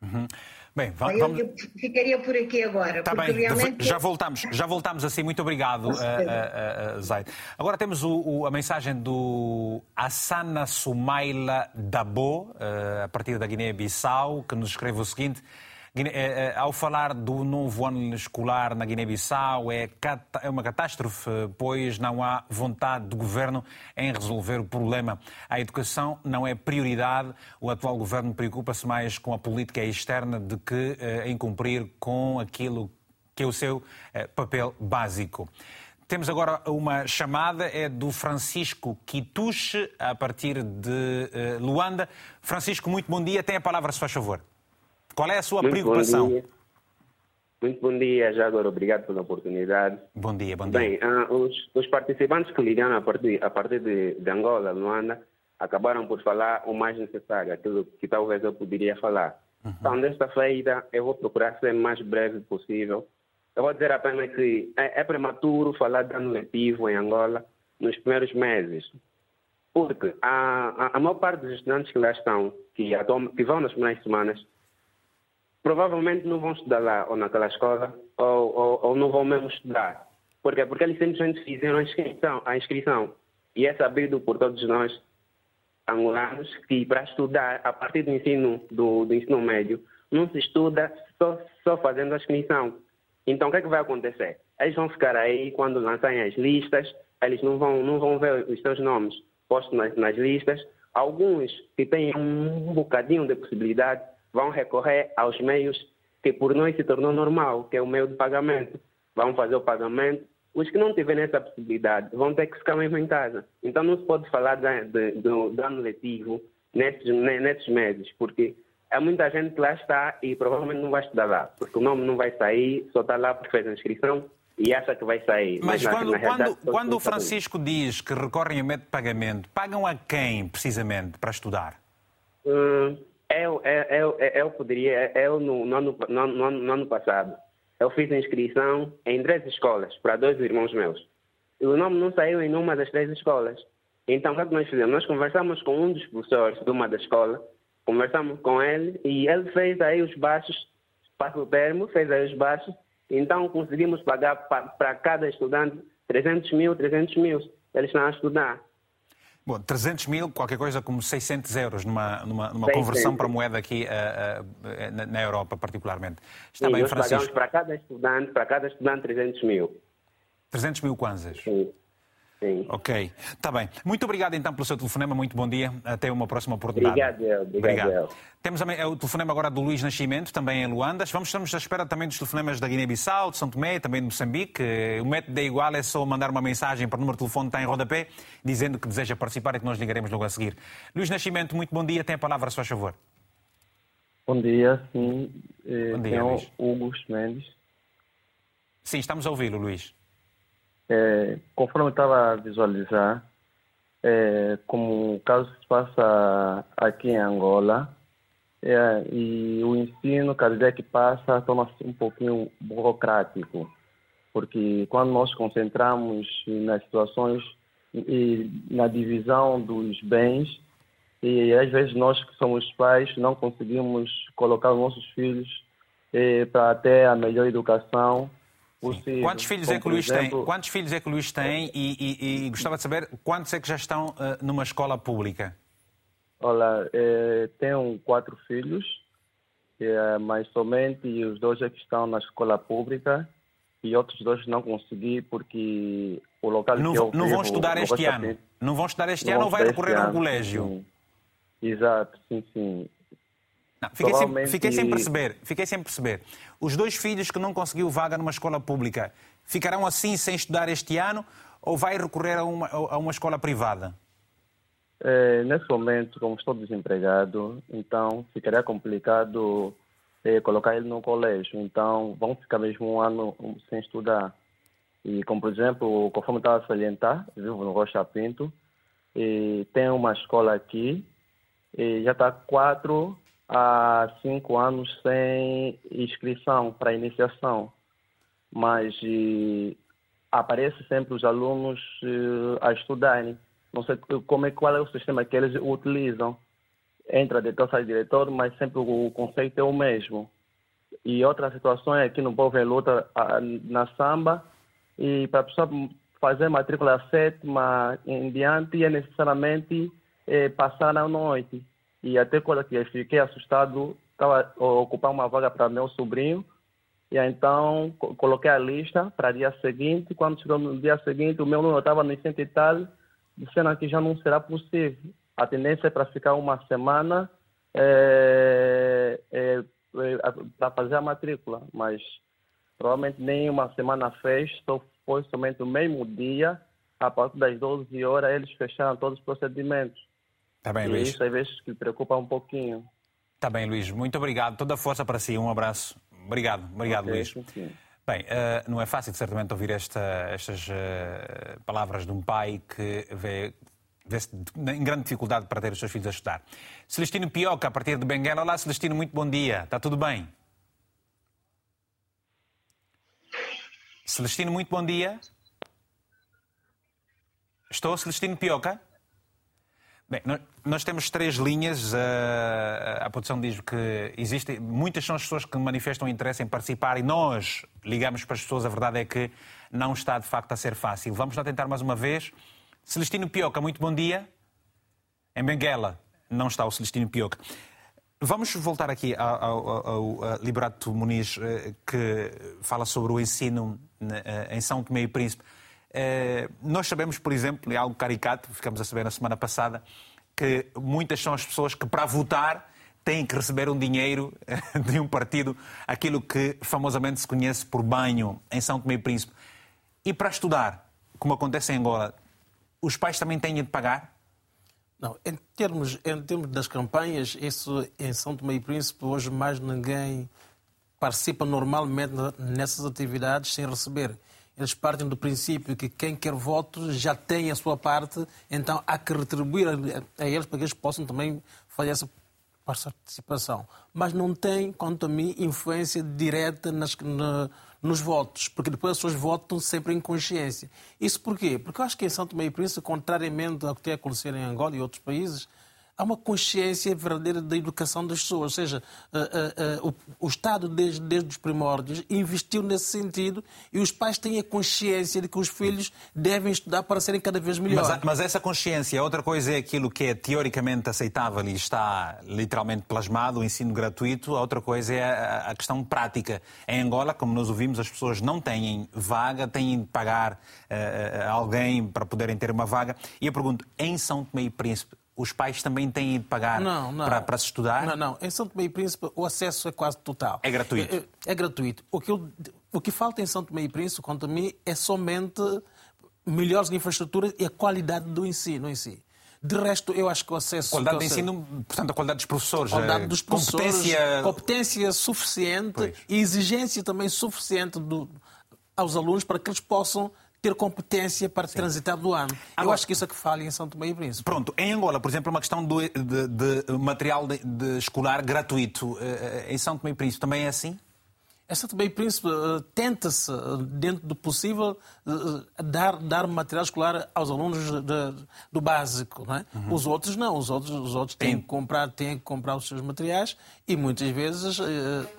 S1: Uhum. Bem, vamos... Eu,
S2: eu, ficaria por aqui agora.
S1: Tá bem, realmente... já voltamos, já voltamos assim. Muito obrigado, uh, uh, uh, Zaid. Agora temos o, o, a mensagem do Assana Sumaila Dabo, uh, a partir da Guiné-Bissau, que nos escreve o seguinte. É, é, ao falar do novo ano escolar na Guiné-Bissau, é, é uma catástrofe, pois não há vontade do governo em resolver o problema. A educação não é prioridade. O atual governo preocupa-se mais com a política externa de que eh, em cumprir com aquilo que é o seu eh, papel básico. Temos agora uma chamada, é do Francisco Quituche, a partir de eh, Luanda. Francisco, muito bom dia. Tem a palavra, se faz favor. Qual é a sua
S8: Muito
S1: preocupação?
S8: Muito bom dia, já agora obrigado pela oportunidade.
S1: Bom dia, bom dia.
S8: Bem, uh, os, os, participantes que ligaram a partir, a partir de, de, Angola, Luanda, acabaram por falar o mais necessário, aquilo que talvez eu poderia falar. Uhum. Então, desta feita, eu vou procurar ser o mais breve possível. Eu vou dizer apenas que é, é prematuro falar de ano letivo em Angola nos primeiros meses, porque a, a, a maior parte dos estudantes que lá estão, que, atuam, que vão nas primeiras semanas, provavelmente não vão estudar lá ou naquela escola ou, ou, ou não vão mesmo estudar. Por quê? Porque eles simplesmente fizeram a inscrição, a inscrição. E é sabido por todos nós, angolanos, que para estudar a partir do ensino, do, do ensino médio, não se estuda só, só fazendo a inscrição. Então, o que é que vai acontecer? Eles vão ficar aí quando lançarem as listas, eles não vão, não vão ver os seus nomes postos nas, nas listas. Alguns que têm um bocadinho de possibilidade vão recorrer aos meios que por nós se tornou normal, que é o meio de pagamento. Vão fazer o pagamento. Os que não tiverem essa possibilidade vão ter que ficar mesmo em casa. Então não se pode falar de, de, do ano letivo nesses, nesses meses, porque há muita gente que lá está e provavelmente não vai estudar lá, porque o nome não vai sair, só está lá porque fez a inscrição e acha que vai sair.
S1: Mas, Mas quando, na, na quando, quando o Francisco diz que recorrem a método de pagamento, pagam a quem, precisamente, para estudar?
S8: Hum, eu, eu, eu, eu poderia, eu no, no, ano, no, no, no ano passado, eu fiz inscrição em três escolas para dois irmãos meus. E o nome não saiu em nenhuma das três escolas. Então, o que, é que nós fizemos? Nós conversamos com um dos professores de uma da escola, conversamos com ele e ele fez aí os baixos, passa o termo, fez aí os baixos. Então, conseguimos pagar para cada estudante 300 mil, 300 mil. Eles estão a estudar.
S1: Bom, 300 mil, qualquer coisa como 600 euros numa, numa, numa conversão para moeda aqui uh, uh, na Europa, particularmente.
S8: Está Sim, bem, nós Francisco? pagamos para cada estudante, para cada estudante 300 mil.
S1: 300 mil kwanzas?
S8: Sim. Sim.
S1: Ok, está bem. Muito obrigado então pelo seu telefonema, muito bom dia. Até uma próxima oportunidade.
S8: Obrigado, obrigado. obrigado.
S1: Temos o telefonema agora do Luís Nascimento, também em Luanda. Vamos, estamos à espera também dos telefonemas da Guiné-Bissau, de São Tomé, também de Moçambique. O método é igual, é só mandar uma mensagem para o número de telefone que está em rodapé, dizendo que deseja participar e que nós ligaremos logo a seguir. Luís Nascimento, muito bom dia. Tem a palavra, se faz favor.
S9: Bom dia, sim.
S1: Eh, Bom dia,
S9: Luís. Hugo Mendes.
S1: Sim, estamos a ouvi-lo, Luís.
S9: É, conforme eu estava a visualizar, é, como o caso se passa aqui em Angola, é, e o ensino, cada dia que passa, torna-se um pouquinho burocrático, porque quando nós concentramos nas situações e na divisão dos bens, e às vezes nós que somos pais não conseguimos colocar os nossos filhos eh, para ter a melhor educação possível.
S1: Quantos filhos, é que o Luís exemplo... tem? quantos filhos é que o Luís tem e, e, e gostava de saber quantos é que já estão uh, numa escola pública?
S9: Olha, eh, tenho quatro filhos, eh, mas somente os dois é que estão na escola pública e outros dois não consegui porque o local
S1: não,
S9: que eu
S1: Não vão estudar este ano? Não vão estudar este ano ou vai recorrer ao colégio?
S9: Sim. Exato, sim, sim.
S1: Não, fiquei, sem, fiquei, sem, perceber, fiquei sem perceber. Os dois filhos que não conseguiu vaga numa escola pública ficarão assim sem estudar este ano ou vai recorrer a uma, a uma escola privada?
S9: É, nesse momento, como estou desempregado, então ficaria complicado é, colocar ele no colégio. Então, vão ficar mesmo um ano sem estudar. E, como por exemplo, conforme estava a salientar, vivo no Rocha Pinto, e tem uma escola aqui e já está quatro a cinco anos sem inscrição para iniciação, mas e, aparece sempre os alunos uh, a estudarem. Não sei como é, qual é o sistema que eles utilizam. Entra diretor, sai diretor, mas sempre o conceito é o mesmo. E outra situação é que no povo em luta na samba e para a pessoa fazer matrícula sétima em diante é necessariamente é, passar na noite. E até quando eu fiquei assustado, estava ocupar uma vaga para meu sobrinho. E então coloquei a lista para dia seguinte. Quando chegou no dia seguinte, o meu número estava no centro e tal, dizendo que já não será possível. A tendência é para ficar uma semana é, é, é, para fazer a matrícula, mas provavelmente nem uma semana fez, só foi somente o mesmo dia, a partir das 12 horas, eles fecharam todos os procedimentos.
S1: Está bem,
S9: e
S1: Luís.
S9: Isso às vezes que preocupa um pouquinho.
S1: Está bem, Luís. Muito obrigado. Toda a força para si. Um abraço. Obrigado. Obrigado, okay, Luís. Sim. Bem, uh, não é fácil, certamente, ouvir esta, estas uh, palavras de um pai que vê, vê-se em grande dificuldade para ter os seus filhos a estudar. Celestino Pioca, a partir de Benguela. Olá, Celestino, muito bom dia. Está tudo bem? Celestino, muito bom dia. Estou, Celestino Pioca? Bem, nós temos três linhas. A produção diz que existem. Muitas são as pessoas que manifestam interesse em participar e nós ligamos para as pessoas. A verdade é que não está de facto a ser fácil. Vamos lá tentar mais uma vez. Celestino Pioca, muito bom dia. Em Benguela não está o Celestino Pioca. Vamos voltar aqui ao, ao, ao Liberato Muniz, eh, que fala sobre o ensino eh, em São Tomé e Príncipe. Eh, nós sabemos, por exemplo, é algo caricato, ficamos a saber na semana passada, que muitas são as pessoas que, para votar, têm que receber um dinheiro de um partido, aquilo que famosamente se conhece por banho em São Tomé e Príncipe. E para estudar, como acontece em Angola, os pais também têm de pagar?
S6: Não, em termos, em termos das campanhas, isso em São Tomé e Príncipe, hoje mais ninguém participa normalmente nessas atividades sem receber eles partem do princípio que quem quer votos já tem a sua parte, então há que retribuir a, eles para que eles possam também fazer essa participação. Mas não tem, quanto a mim, influência direta nas, na, nos votos, porque depois as pessoas votam sempre em consciência. Isso porquê? Porque eu acho que em Tomé e Príncipe, contrariamente ao que tem acontecido em Angola e outros países, há uma consciência verdadeira da educação das pessoas. Ou seja, uh, uh, uh, o, o, Estado, desde, desde os primórdios, investiu nesse sentido e os pais têm a consciência de que os filhos devem estudar para serem cada vez melhores.
S1: Mas, mas essa consciência, outra coisa é aquilo que é teoricamente aceitável e está literalmente plasmado, o ensino gratuito, a outra coisa é a, a questão prática. Em Angola, como nós ouvimos, as pessoas não têm vaga, têm de pagar alguém para poderem ter uma vaga. E eu pergunto, em São Tomé e Príncipe, os pais também têm de pagar não, não. Para, para se estudar?
S6: Não, não. Em São Tomé e Príncipe o acesso é quase total.
S1: É gratuito?
S6: É, é, é gratuito. O que, eu, o que falta em São Tomé e Príncipe, quanto a mim, é somente melhores infraestruturas e a qualidade do ensino em si. De resto, eu acho que o acesso.
S1: Qualidade de ensino, portanto, a qualidade dos professores.
S6: A qualidade dos professores.
S1: Competência,
S6: competência suficiente pois. e exigência também suficiente do, aos alunos para que eles possam ter competência para Sim. transitar do ano. Agora, Eu acho que isso é que falha em São Tomé e Príncipe.
S1: Pronto, em Angola, por exemplo, é uma questão de, de, de material de, de escolar gratuito. Eh, eh, em São Tomé e Príncipe também é assim?
S6: Essa também, príncipe, eh, tenta-se, dentro do possível, dar, dar material escolar aos alunos de, do básico. Não é? uhum. Os outros não, os outros, os outros têm, que comprar, têm que comprar os seus materiais e muitas vezes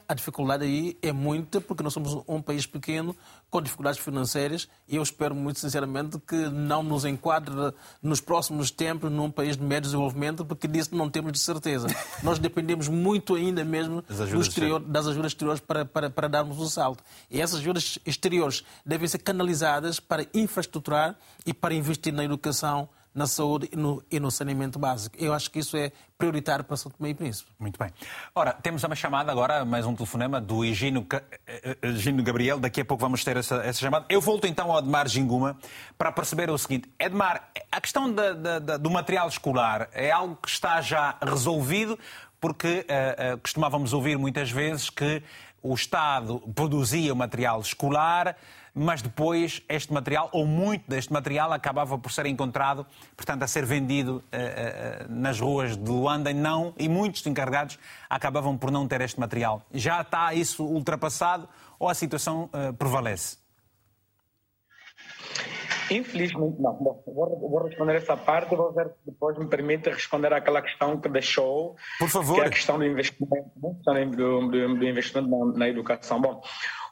S6: a dificuldade aí é muita, porque nós somos um país pequeno com dificuldades financeiras e eu espero muito sinceramente que não nos enquadre nos próximos tempos num país de médio desenvolvimento, porque disso não temos de certeza. Nós dependemos muito ainda mesmo do exterior, das ajudas exteriores para, para, para darmos o salto. E essas ajudas exteriores devem ser canalizadas para infraestruturar e para investir na educação, na saúde e no, e no, saneamento básico. Eu acho que isso é prioritário para São Tomé e Príncipe.
S1: Muito bem. Ora, temos uma chamada agora, mais um telefonema do Higino, eh, eh, Gabriel. Daqui a pouco vamos ter essa, essa, chamada. Eu volto então ao Edmar Ginguma para perceber o seguinte. Edmar, a questão da, da, da, do material escolar é algo que está já resolvido, porque uh, uh, costumávamos ouvir muitas vezes que o Estado produzia o material escolar, mas depois este material, ou muito deste material, acabava por ser encontrado, portanto, a ser vendido uh, uh, nas ruas de Luanda e não, e muitos encarregados acabavam por não ter este material. Já está isso ultrapassado ou a situação uh, prevalece?
S3: Infelizmente não. Bom, vou, vou, responder essa parte, vou ver se depois me permite responder àquela questão que deixou.
S1: Por favor.
S3: Que é a questão do investimento, né? do, do, do investimento na, na, educação. Bom,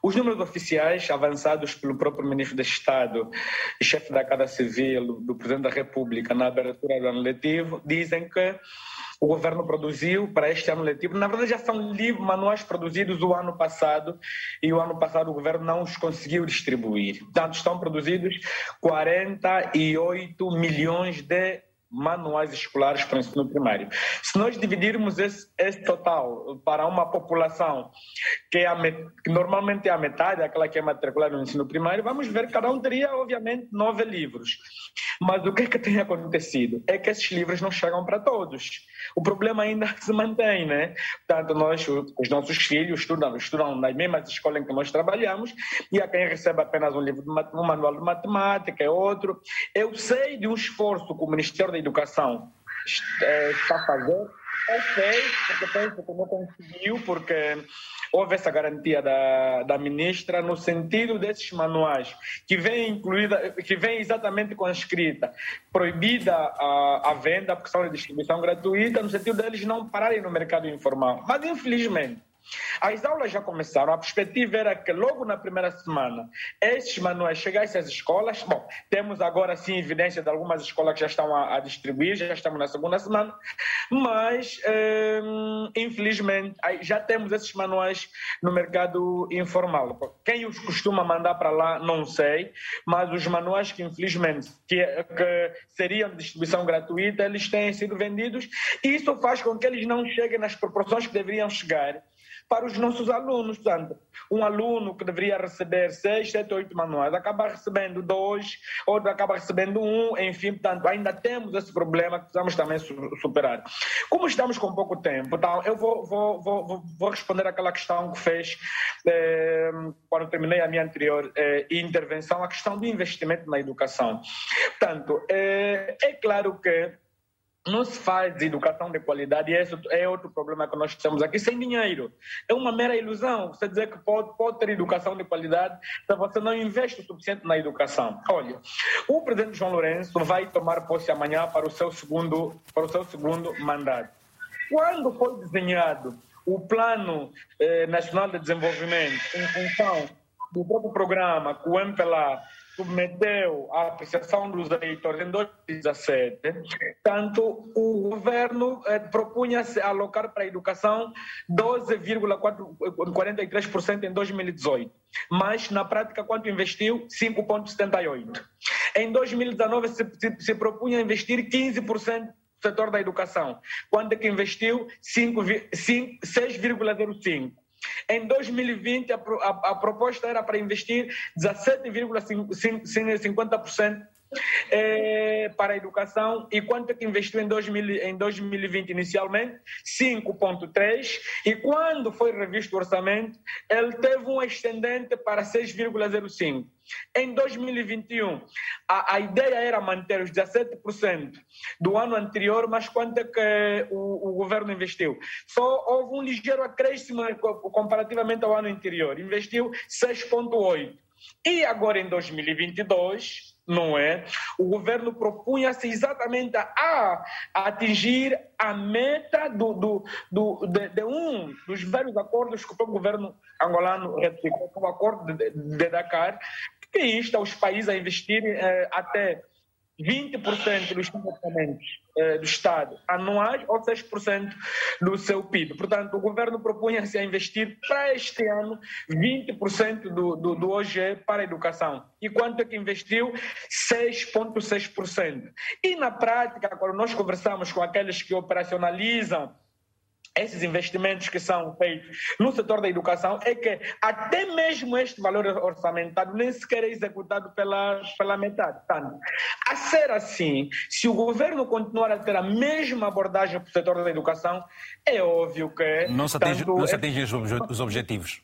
S3: os números oficiais avançados pelo próprio ministro de Estado e chefe da Casa Civil, do Presidente da República, na abertura do ano letivo, dizem que o governo produziu para este ano letivo. Na verdade, já são livros, manuais produzidos o ano passado e o ano passado o governo não os conseguiu distribuir. Portanto, estão produzidos 48 milhões de manuais escolares para o ensino primário. Se nós dividirmos esse, esse total para uma população que, é met... que, normalmente é a metade, aquela que é matriculada no ensino primário, vamos ver que cada um teria, obviamente, nove livros. Mas o que é que tem acontecido? É que esses livros não chegam para todos. O problema ainda se mantém, né? Portanto, nós, os nossos filhos estudam, estudam nas mesmas escolas em que nós trabalhamos e há quem recebe apenas um livro, um manual de matemática, é outro. Eu sei de um esforço que o Ministério da Educação eh, está fazendo é feio, porque penso que não conseguiu, porque houve essa garantia da, da ministra no sentido desses manuais, que vem incluída, que vem exatamente com a escrita, proibida a, a venda, porque são de distribuição gratuita, no sentido deles não pararem no mercado informal. Mas, infelizmente, as aulas já começaram, a perspectiva era que logo na primeira semana esses manuais chegassem às escolas. Bom, temos agora sim evidência de algumas escolas que já estão a, a distribuir, já estamos na segunda semana, mas hum, infelizmente já temos esses manuais no mercado informal. Quem os costuma mandar para lá, não sei, mas os manuais que infelizmente que, que seriam de distribuição gratuita, eles têm sido vendidos. E isso faz com que eles não cheguem nas proporções que deveriam chegar para os nossos alunos. Portanto, um aluno que deveria receber seis, sete, oito manuais acaba recebendo dois, outro acaba recebendo um, enfim, portanto, ainda temos esse problema que precisamos também superar. Como estamos com pouco tempo, então, eu vou, vou, vou, vou responder aquela questão que fez eh, quando terminei a minha anterior eh, intervenção, a questão do investimento na educação. Portanto, eh, é claro que não se faz educação de qualidade e esse é outro problema que nós temos aqui, sem dinheiro. É uma mera ilusão você dizer que pode, pode ter educação de qualidade se você não investe o suficiente na educação. Olha, o presidente João Lourenço vai tomar posse amanhã para o seu segundo, para o seu segundo mandato. Quando foi desenhado o Plano eh, Nacional de Desenvolvimento em função do próprio programa que o MPLA submeteu à apreciação dos eleitores em 2017, tanto o governo eh, propunha-se alocar para a educação 12,43% em 2018, mas na prática quanto investiu? 5,78%. Em 2019 se, se, se propunha investir 15% setor da educação, quanto é que investiu 6,05%. Em 2020, a, a, a proposta era para investir 17,50% é, para a educação e quanto é que investiu em, 2000, em 2020 inicialmente? 5,3 e quando foi revisto o orçamento, ele teve um excedente para 6,05. Em 2021, a, a, ideia era manter os 17% do ano anterior, mas quanto é que o, o, governo investiu? Só houve um ligeiro acréscimo comparativamente ao ano anterior, investiu 6,8%. E agora em 2022, não é? O governo propunha-se exatamente a, atingir a meta do, do, do de, de, um dos vários acordos que o governo angolano ratificou, o acordo de, de Dakar, que insta os países a investirem eh, até 20% dos financiamentos eh, do Estado anuais ou 6% do seu PIB. Portanto, o governo propunha-se a investir para este ano 20% do, do, do OGE para a educação. E quanto é que investiu? 6,6%. E na prática, quando nós conversamos com aqueles que operacionalizam esses investimentos que são feitos no setor da educação é que até mesmo este valor orçamentário nem sequer é executado pela, pela metade. Portanto, a ser assim, se o governo continuar a ter a mesma abordagem para o setor da educação, é óbvio que...
S1: Não se atinge, não se atinge os objetivos.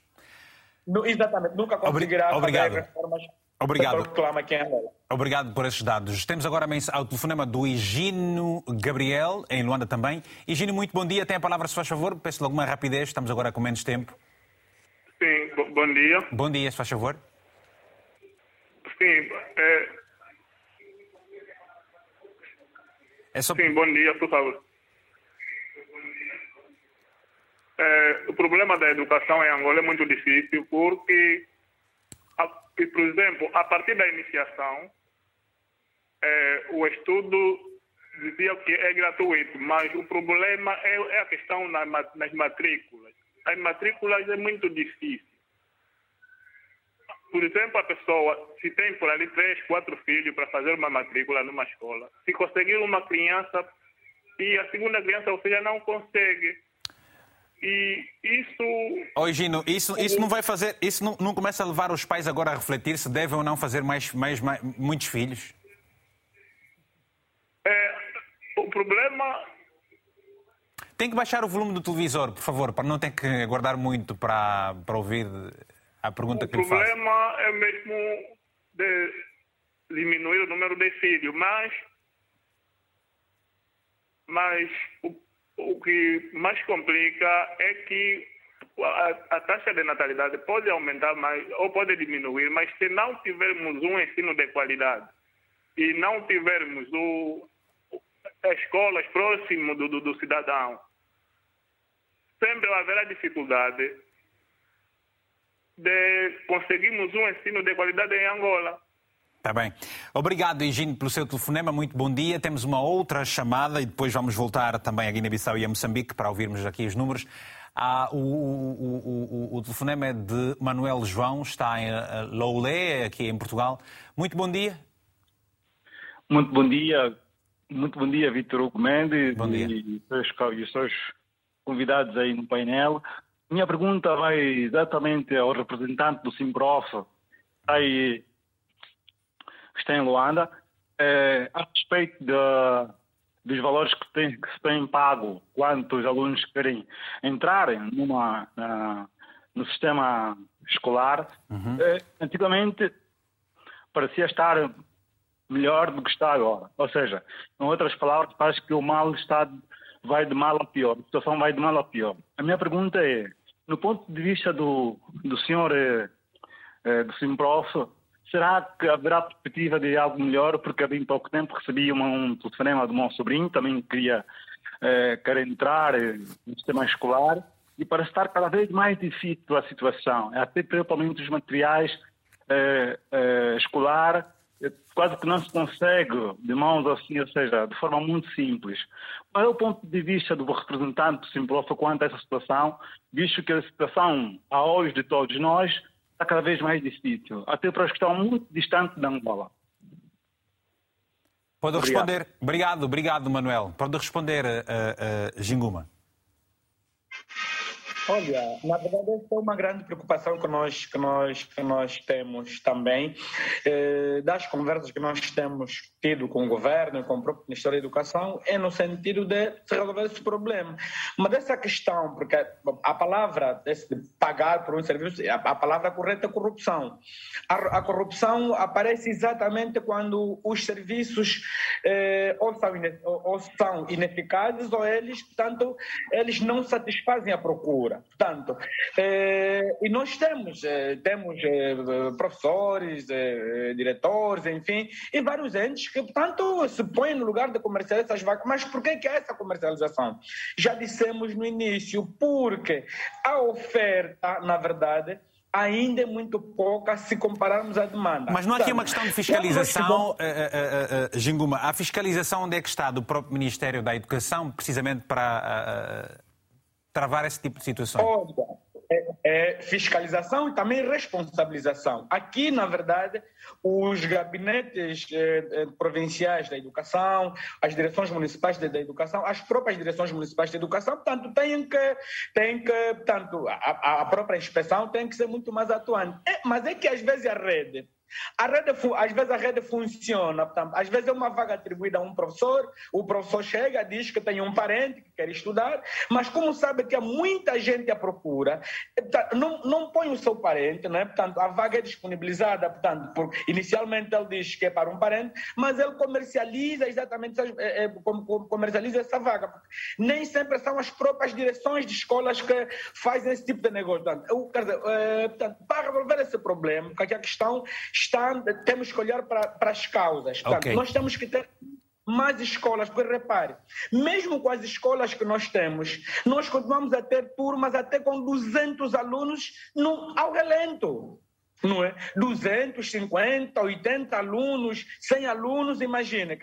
S3: exatamente, nunca conseguirá
S1: Obrigado. reformas Obrigado.
S3: É
S1: Obrigado por esses dados. Temos agora o telefonema do Higino Gabriel, em Luanda também. Higino, muito bom dia. Tem a palavra, se faz favor. Peço-lhe alguma rapidez, estamos agora com menos tempo.
S10: Sim, bom dia.
S1: Bom dia, se faz favor.
S10: Sim, é... é só... Sim, bom dia, por favor. É, o problema da educação em Angola é muito difícil porque que, por exemplo, a partir da iniciação, é, o estudo dizia que é gratuito, mas o problema é, é a questão na, nas matrículas. As matrículas é muito difícil. Por exemplo, a pessoa, se tem por ali três, quatro filhos para fazer uma matrícula numa escola, se conseguir uma criança e a segunda criança, ou seja, não consegue e isso.
S1: Oi, Gino, isso, isso não vai fazer. Isso não, não começa a levar os pais agora a refletir se devem ou não fazer mais, mais, mais muitos filhos?
S10: É, o problema.
S1: Tem que baixar o volume do televisor, por favor, para não ter que aguardar muito para, para ouvir a pergunta
S10: o
S1: que lhe
S10: faço. O problema é mesmo de diminuir o número de filhos, mas. Mas o o que mais complica é que a, a, taxa de natalidade pode aumentar mais ou pode diminuir, mas se não tivermos um ensino de qualidade e não tivermos o, escolas próximas do, do, do cidadão, sempre haverá dificuldade de conseguirmos um ensino de qualidade em Angola.
S1: Está bem. Obrigado, Higino, pelo seu telefonema. Muito bom dia. Temos uma outra chamada e depois vamos voltar também a Guiné-Bissau e a Moçambique para ouvirmos aqui os números. Ah, o, o, o, o, telefonema é de Manuel João, está em uh, Loulé, aqui em Portugal. Muito bom dia.
S11: Muito bom dia. Muito bom dia, Vitor Hugo Mendes
S1: bom dia.
S11: E os seus convidados aí no painel. Minha pergunta vai exatamente ao representante do Simprof. Aí que está em Luanda, é, a respeito de, dos valores que, tem, que, se têm pago quando os alunos querem entrarem numa, uh, no sistema escolar, uhum. é, antigamente parecia estar melhor do que está agora. Ou seja, em outras palavras, parece que o mal está, vai de mal a pior, a situação vai de mal a pior. A minha pergunta é, no ponto de vista do, do senhor eh, do Simprof, Será que haverá perspectiva de algo melhor? Porque há bem pouco tempo recebi uma, um telefonema do meu sobrinho, também queria eh, entrar eh, no sistema escolar, e para estar cada vez mais difícil a situação, até principalmente os materiais eh, eh, escolar, eh, quase que não se consegue de mãos assim, ou seja, de forma muito simples. Qual é o ponto de vista do representante do Simplofa quanto a essa situação, visto que a situação, a olhos de todos nós, está cada vez mais difícil, até para os que estão muito distantes da Angola.
S1: Pode obrigado. responder. Obrigado, obrigado, Manuel. Pode responder, uh, uh, Ginguma.
S3: Olha, na verdade essa é uma grande preocupação que nós que nós que nós temos também eh, das conversas que nós temos tido com o governo, com o próprio Ministério da Educação, é no sentido de se resolver esse problema. Mas essa questão, porque a palavra de pagar por um serviço, a, palavra correta é corrupção. A, a, corrupção aparece exatamente quando os serviços eh, ou, são, ou, são ineficazes ou eles, portanto, eles não satisfazem a procura. Portanto, eh, e nós temos, eh, temos eh, professores, eh, diretores, enfim, e vários entes que, portanto, se põem no lugar de comercializar essas vacas. Mas por que, que é essa comercialização? Já dissemos no início, porque a oferta, na verdade, ainda é muito pouca se compararmos à demanda.
S1: Mas não há aqui uma questão de fiscalização, uh, uh, uh, Ginguma. A fiscalização onde é que está do próprio Ministério da Educação, precisamente para travar esse tipo de situações?
S3: Olha, é, é fiscalização e também responsabilização. Aqui, na verdade, os gabinetes eh, eh provinciais da educação, as direções municipais da, educação, as próprias direções municipais da educação, portanto, têm que, têm que portanto, a, a própria inspeção tem que ser muito mais atuante. É, mas é que às vezes a rede a rede, às vezes a rede funciona, portanto, às vezes é uma vaga atribuída a um professor, o professor chega, diz que tem um parente que quer estudar, mas como sabe que há muita gente à procura, não, não põe o seu parente, né? portanto, a vaga é disponibilizada, portanto, por, inicialmente ele diz que é para um parente, mas ele comercializa exatamente, é, é, comercializa essa vaga. Nem sempre são as próprias direções de escolas que fazem esse tipo de negócio. Portanto, eu, dizer, é, portanto, para resolver esse problema, porque a questão está, temos que olhar para, para as causas. Portanto, okay. Nós temos que ter mais escolas, porque repare, mesmo com as escolas que nós temos, nós continuamos a ter turmas até com 200 alunos no, ao relento não é? 250, 80 alunos, 100 alunos, imagina.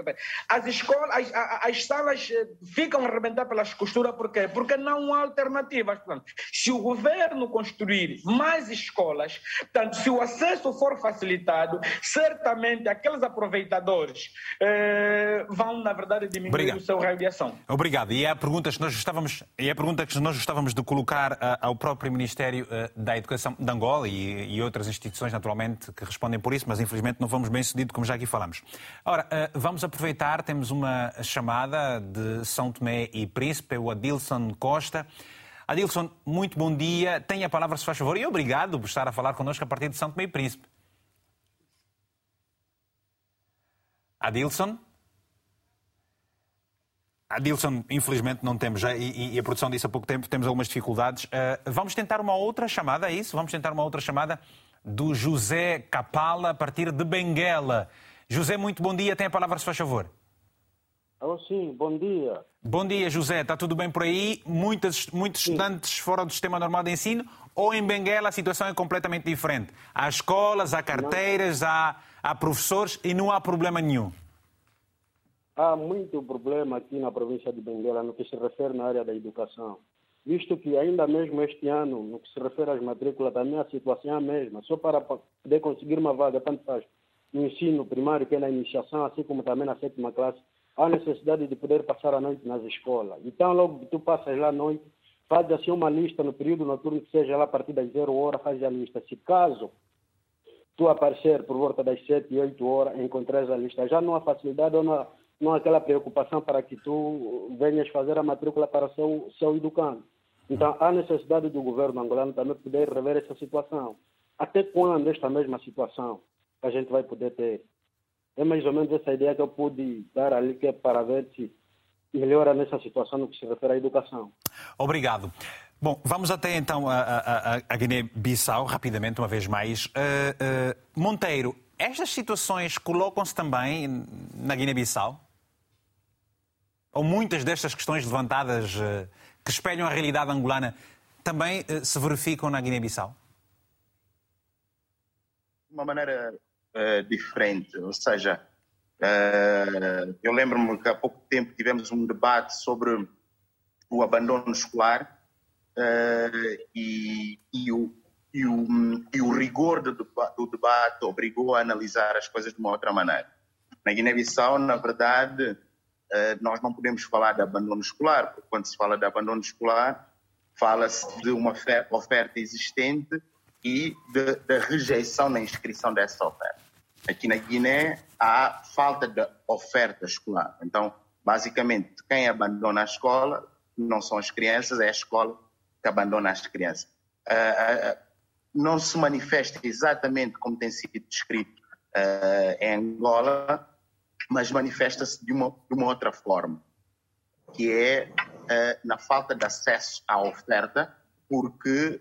S3: As escolas, as, as salas eh, ficam a arrebentar pelas costuras, por quê? Porque não há alternativas. Portanto, se o governo construir mais escolas, portanto, se o acesso for facilitado, certamente aqueles aproveitadores eh, vão, na verdade, diminuir Obrigado. o seu raio de ação.
S1: Obrigado. E é a pergunta que nós estávamos, é a pergunta que nós estávamos de colocar uh, ao próprio Ministério uh, da Educação de Angola e, e outras instituições instituições, naturalmente, que respondem por isso, mas infelizmente não fomos bem sucedidos, como já aqui falamos. Ora, eh, vamos aproveitar, temos uma chamada de São Tomé e Príncipe, o Adilson Costa. Adilson, muito bom dia. Tenha a palavra, se faz favor, e obrigado por estar a falar connosco a partir de São Tomé e Príncipe. Adilson? Adilson, infelizmente não temos, e, e, a produção disse há pouco tempo, temos algumas dificuldades. Uh, vamos tentar uma outra chamada, é isso? Vamos tentar uma outra chamada do José Capala, a partir de Benguela. José, muito bom dia. Tem a palavra, se faz favor.
S12: Oh, sim, bom dia.
S1: Bom dia, José. Está tudo bem por aí? Muitos, muitos estudantes fora do sistema normal de ensino? Ou em Benguela a situação é completamente diferente? Há escolas, há carteiras, há, há professores e não há problema nenhum?
S12: Há muito problema aqui na província de Benguela no que se refere na área da educação visto que ainda mesmo este ano, no que se refere às matrículas, a situação é a mesma. Só para poder conseguir uma vaga, tanto faz no ensino primário, que é na iniciação, assim como também na sétima classe, há necessidade de poder passar a noite nas escolas. Então, logo que tu passas lá à noite, faz assim uma lista no período noturno, que seja lá a partir das zero horas, faz a lista. Se caso tu aparecer por volta das sete e oito horas, encontrares a lista, já não há facilidade ou não há, não há aquela preocupação para que tu venhas fazer a matrícula para o seu, seu educando. Então, há necessidade do governo angolano também poder rever essa situação. Até quando esta mesma situação a gente vai poder ter? É mais ou menos essa ideia que eu pude dar ali, que é para ver se melhora nessa situação no que se refere à educação.
S1: Obrigado. Bom, vamos até então a, a, a Guiné-Bissau, rapidamente, uma vez mais. Uh, uh, Monteiro, estas situações colocam-se também na Guiné-Bissau? Ou muitas destas questões levantadas uh, que espelham a realidade angolana também uh, se verificam na Guiné-Bissau?
S4: De uma maneira uh, diferente, ou seja, uh, eu lembro-me que há pouco tempo tivemos um debate sobre o abandono escolar e, e, o, e, o, e o rigor do, do debate obrigou a analisar as coisas de uma outra maneira. Na Guiné-Bissau, na verdade, eh, nós não podemos falar de abandono escolar, porque quando se fala de abandono escolar, fala-se de uma oferta existente e da rejeição na inscrição dessa oferta. Aqui na Guiné há falta de oferta escolar. Então, basicamente, quem abandona a escola não são as crianças, é a escola que abandona as crianças. Uh, uh, não se manifesta exatamente como tem sido descrito em Angola, mas manifesta-se de uma, de uma outra forma, que é na falta de acesso à oferta, porque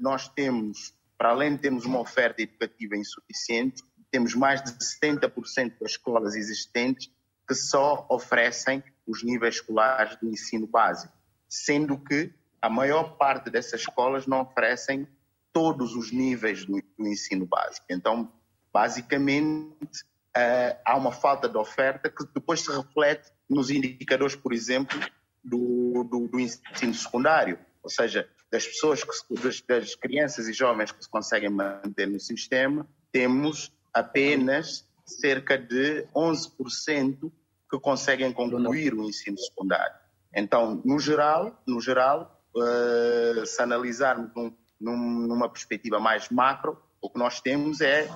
S4: nós temos, para além de termos uma oferta educativa insuficiente, temos mais de 70% das escolas existentes que só oferecem os níveis escolares do ensino básico, sendo que a maior parte dessas escolas não oferecem todos os níveis do, do ensino básico. Então, basicamente, uh, há uma falta de oferta que depois se reflete nos indicadores, por exemplo, do, do, do ensino secundário, ou seja, das pessoas, que, das, das crianças e jovens que se conseguem manter no sistema, temos apenas cerca de 11% que conseguem concluir o ensino secundário. Então, no geral, no geral, uh, se analisarmos num, num, numa perspectiva mais macro, o que nós temos é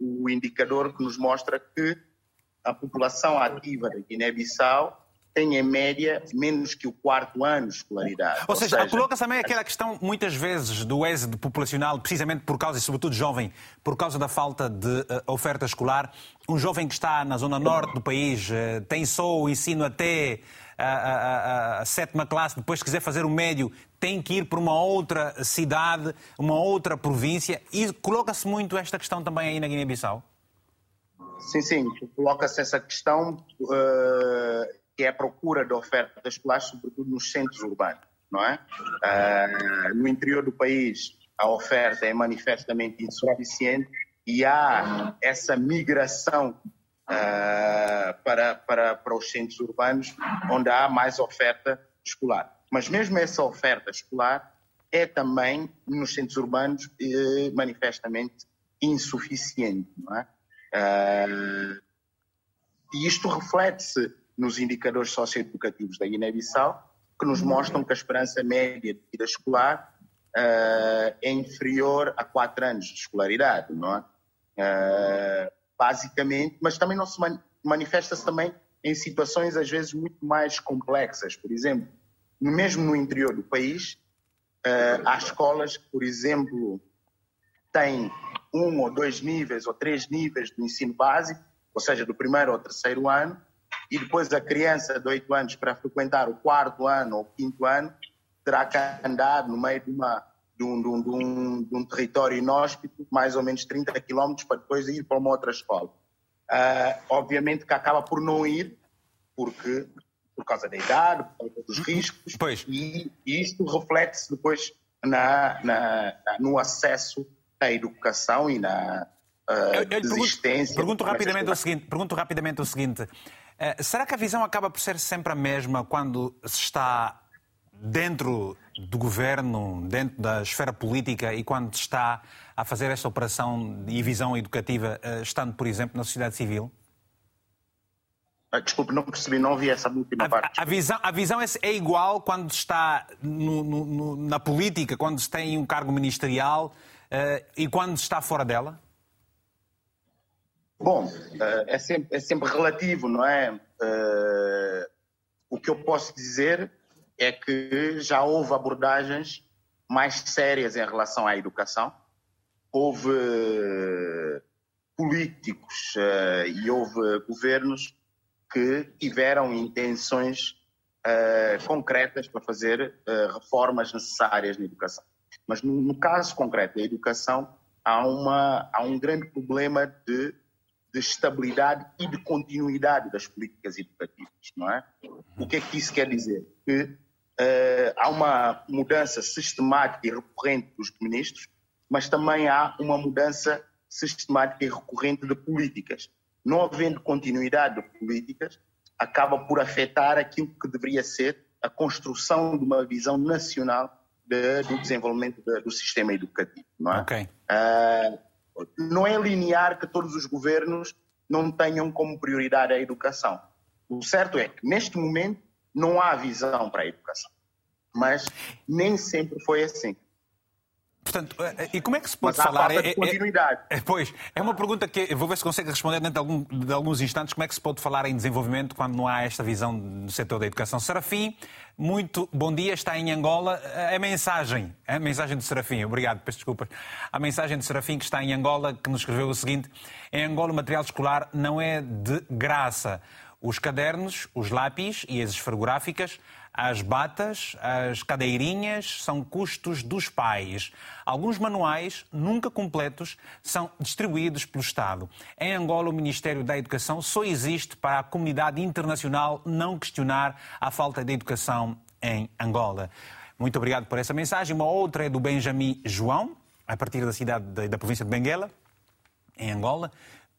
S4: o indicador que nos mostra que a população ativa da Guiné-Bissau tem em média menos que o quarto ano de escolaridade.
S1: Ou, seja, seja coloca-se também aquela questão, muitas vezes, do êxodo populacional, precisamente por causa, e sobretudo jovem, por causa da falta de uh, oferta escolar. Um jovem que está na zona norte do país uh, tem só o ensino até a, a, a, sétima classe, depois, se quiser fazer o médio, tem que ir para uma outra cidade, uma outra província. E coloca-se muito esta questão também aí na Guiné-Bissau?
S4: Sim, sim, coloca-se essa questão. Uh que é a procura de oferta escolares, sobretudo nos centros urbanos, não é? Uh, no interior do país, a oferta é manifestamente insuficiente e há essa migração uh, para, para, para os centros urbanos, onde há mais oferta escolar. Mas mesmo essa oferta escolar é também, nos centros urbanos, eh, manifestamente insuficiente, não é? Uh, e isto reflete-se nos indicadores socioeducativos da Guiné-Bissau, que nos mostram que a esperança média de vida escolar uh, é inferior a quatro anos de escolaridade, não é? Uh, basicamente, mas também não se man manifesta-se também em situações às vezes muito mais complexas. Por exemplo, mesmo no interior do país, uh, há escolas que, por exemplo, têm um ou dois níveis ou três níveis do ensino básico, ou seja, do primeiro ao terceiro ano, e depois a criança de 8 anos para frequentar o quarto ano ou quinto ano terá que andar no meio de, uma, de, um, de, um, de, um, território inóspito, mais ou menos 30 quilómetros, para depois ir para uma outra escola. Uh, obviamente que acaba por não ir, porque por causa da idade, por causa dos riscos,
S1: pois.
S4: e, e isto reflete-se depois na, na, no acesso à educação e na uh, eu, eu desistência.
S1: Pergunto, pergunto rapidamente, o seguinte, pergunto rapidamente o seguinte: eh, será que a visão acaba por ser sempre a mesma quando se está dentro do governo, dentro da esfera política e quando está a fazer esta operação e visão educativa, eh, estando, por exemplo, na sociedade civil?
S4: Ah, desculpe, não percebi, não ouvi essa última parte.
S1: A, visão, a visão é, é igual quando está no, no, na política, quando se tem um cargo ministerial uh, e quando se está fora dela?
S4: Bom, eh, é sempre, é sempre relativo, não é? Eh, o que eu posso dizer é que já houve abordagens mais sérias em relação à educação. Houve políticos eh, e houve governos que tiveram intenções concretas para fazer reformas necessárias na educação. Mas no, caso concreto da educação, há, uma, há um grande problema de de estabilidade e de continuidade das políticas educativas, não é? O que é que isso quer dizer? Que uh, há uma mudança sistemática e recorrente dos ministros, mas também há uma mudança sistemática e recorrente de políticas. Não havendo continuidade de políticas, acaba por afetar aquilo que deveria ser a construção de uma visão nacional de, do desenvolvimento de, do sistema educativo, não é?
S1: Okay.
S4: Uh, não é linear que todos os governos não tenham como prioridade a educação. O certo é que, neste momento, não há visão para a educação. mas nem sempre foi assim.
S1: Portanto, eh, eh, e como é que se pode
S4: Mas
S1: falar?
S4: Há falta de continuidade.
S1: É, é, pois, é uma pergunta que vou ver se consegue responder dentro de, algum, de, alguns instantes. Como é que se pode falar em desenvolvimento quando não há esta visão no setor da educação? Serafim, muito bom dia, está em Angola. A mensagem, a mensagem de Serafim, obrigado, peço desculpas. A mensagem de Serafim que está em Angola, que nos escreveu o seguinte: em Angola o material escolar não é de graça. Os cadernos, os lápis e as esferográficas as batas, as cadeirinhas são custos dos pais. Alguns manuais, nunca completos, são distribuídos pelo Estado. Em Angola, o Ministério da Educação só existe para a comunidade internacional não questionar a falta de educação em Angola. Muito obrigado por essa mensagem. Uma outra é do Benjamin João, a partir da cidade da província de Benguela, em Angola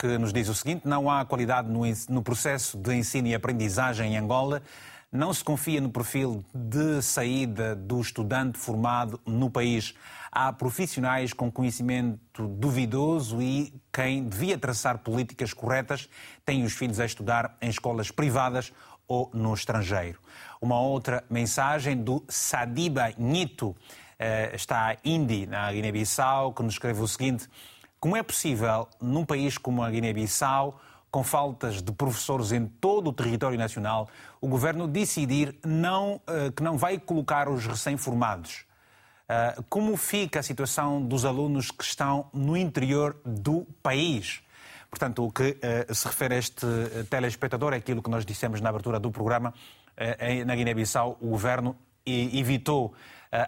S1: que nos diz o seguinte: não há qualidade no, processo de ensino e aprendizagem em Angola não se confia no perfil de saída do estudante formado no país. Há profissionais com conhecimento duvidoso e quem devia traçar políticas corretas tem os filhos a estudar em escolas privadas ou no estrangeiro. Uma outra mensagem do Sadiba Nito, eh, está Indi, na Guiné-Bissau, que nos escreve o seguinte: Como é possível, num país como a Guiné-Bissau, com faltas de professores em todo o território nacional, o governo decidir não, eh, que não vai colocar os recém-formados. Eh, como fica a situação dos alunos que estão no interior do país? Portanto, o que eh, se refere a este telespectador é aquilo que nós dissemos na abertura do programa. Na Guiné-Bissau, o governo evitou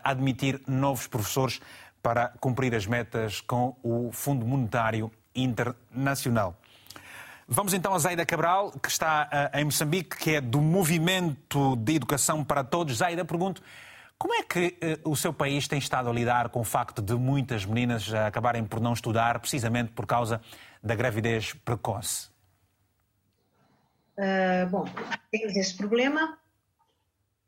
S1: admitir novos professores para cumprir as metas com o Fundo Monetário Internacional. Vamos então a Zaida Cabral, que está uh, em Moçambique, que é do Movimento de Educação para Todos. Zaida, pergunto, como é que uh, o seu país tem estado a lidar com o facto de muitas meninas acabarem por não estudar, precisamente por causa da gravidez precoce?
S2: Uh, bom, temos esse problema.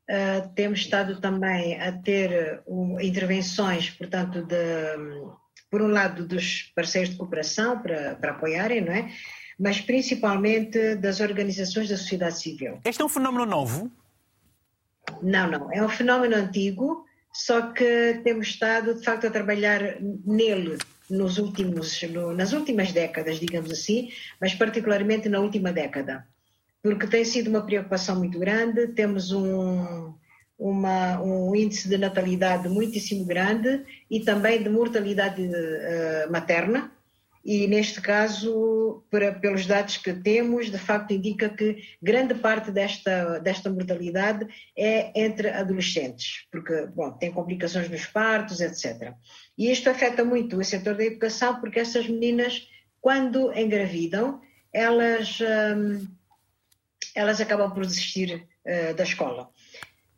S2: Uh, temos estado também a ter uh, intervenções, portanto, de, um, por um lado, dos parceiros de cooperação para, para apoiarem, não é? mas principalmente das organizações da sociedade civil.
S1: Este é um fenómeno novo?
S2: Não, não. É um fenómeno antigo, só que temos estado, de facto, a trabalhar nele nos últimos, no, nas últimas décadas, digamos assim, mas particularmente na última década. Porque tem sido uma preocupação muito grande, temos um, uma, um índice de natalidade muitíssimo grande e também de mortalidade uh, materna, e neste caso, para, pelos dados que temos, de facto indica que grande parte desta, desta mortalidade é entre adolescentes, porque, bom, tem complicações nos partos, etc. E isto afeta muito o setor da educação, porque essas meninas, quando engravidam, elas, hum, elas acabam por desistir uh, da escola.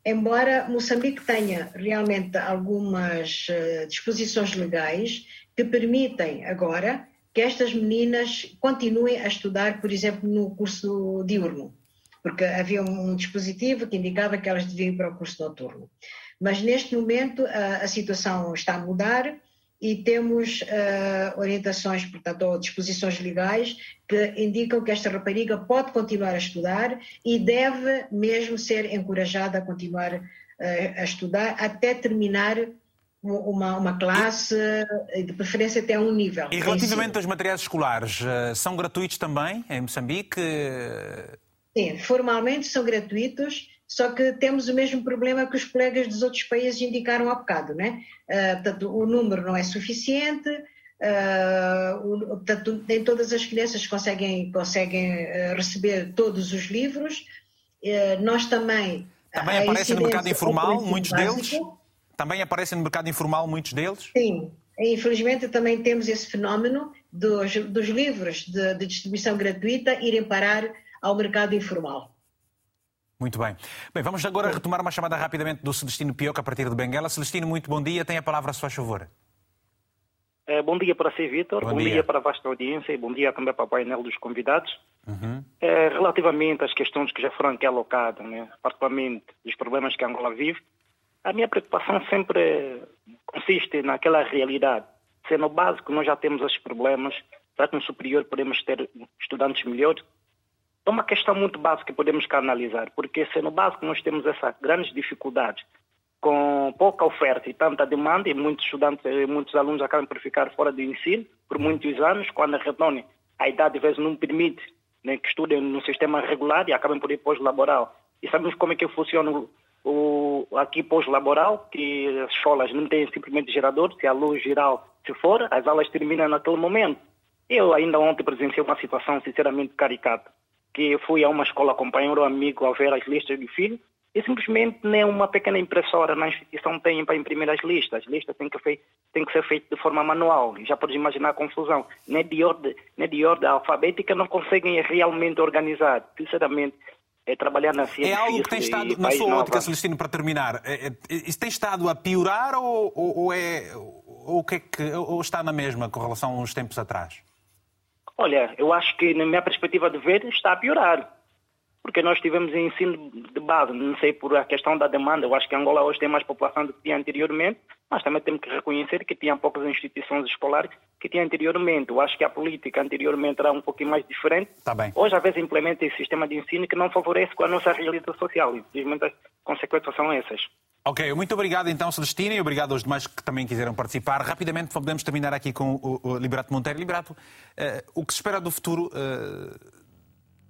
S2: Embora Moçambique tenha realmente algumas uh, disposições legais que permitem agora que estas meninas continuem a estudar, por exemplo, no curso diurno, porque havia um dispositivo que indicava que elas deviam ir para o curso noturno. Mas neste momento a, a situação está a mudar e temos uh, orientações, portanto, ou disposições legais que indicam que esta rapariga pode continuar a estudar e deve mesmo ser encorajada a continuar uh, a estudar até terminar uma, uma classe, de preferência até um nível.
S1: E relativamente aos materiais escolares, eh, são gratuitos também em Moçambique?
S2: Sim, formalmente são gratuitos, só que temos o mesmo problema que os colegas dos outros países indicaram há bocado, né? Uh, portanto, o número não é suficiente, uh, o, portanto, nem todas as crianças conseguem, conseguem uh, receber todos os livros. nós também.
S1: Também aparecem no mercado informal, muitos básico, deles? Também aparecem no mercado informal muitos deles?
S2: Sim, infelizmente também temos esse fenómeno dos, dos livros de, de distribuição gratuita irem parar ao mercado informal.
S1: Muito bem. Bem, vamos agora retomar uma chamada rapidamente do Celestino Pioca a partir de Benguela. Celestino, muito bom dia. Tem a palavra a sua favor.
S13: É, bom dia para si, Vitor. Bom, bom dia. dia. para a vasta audiência e bom dia também para o painel dos convidados. Uhum. É, relativamente às questões que já foram aqui alocadas, né, particularmente os problemas que a Angola vive, a minha preocupação sempre consiste naquela realidade. Se no básico nós já temos esses problemas, será que no superior podemos ter estudantes melhores? É uma questão muito básica que podemos canalizar, porque se no básico nós temos essas grandes dificuldades, com pouca oferta e tanta demanda, e muitos estudantes, muitos alunos acabam por ficar fora do ensino por muitos anos, quando retornem, a idade às vezes não permite né, que estudem no sistema regular e acabam por ir pós-laboral. E sabemos como é que funciona o, o aqui pós-laboral, que as escolas não têm simplesmente gerador, se a luz geral se for, as aulas terminam naquele momento. Eu ainda ontem presenciei uma situação sinceramente caricata, que fui a uma escola acompanhar um amigo a ver as listas do filho, e simplesmente nem uma pequena impressora na instituição tem para imprimir as listas. As listas têm que, fei têm que ser feitas de forma manual. Já podes imaginar a confusão. Nem de ordem, nem de ordem alfabética não conseguem realmente organizar. Sinceramente, é trabalhar na ciência.
S1: É algo que tem estado, na sua ótica, Celestino, para terminar, é, é, isso tem estado a piorar ou, ou, ou é, ou, que é que, ou está na mesma com relação a uns tempos atrás?
S13: Olha, eu acho que, na minha perspectiva de ver, está a piorar porque nós tivemos ensino de base, não sei por a questão da demanda, eu acho que Angola hoje tem mais população do que tinha anteriormente, mas também temos que reconhecer que tinha poucas instituições escolares que tinha anteriormente. Eu acho que a política anteriormente era um pouquinho mais diferente.
S1: Tá.
S13: Hoje, às vezes, implementa esse sistema de ensino que não favorece com a nossa realidade social. Infelizmente, as consequências são essas.
S1: Ok, muito obrigado então, Celestina, e obrigado aos demais que também quiseram participar. Rapidamente, podemos terminar aqui com o, Liberato Monteiro. Liberato, uh, o que se espera do futuro... Uh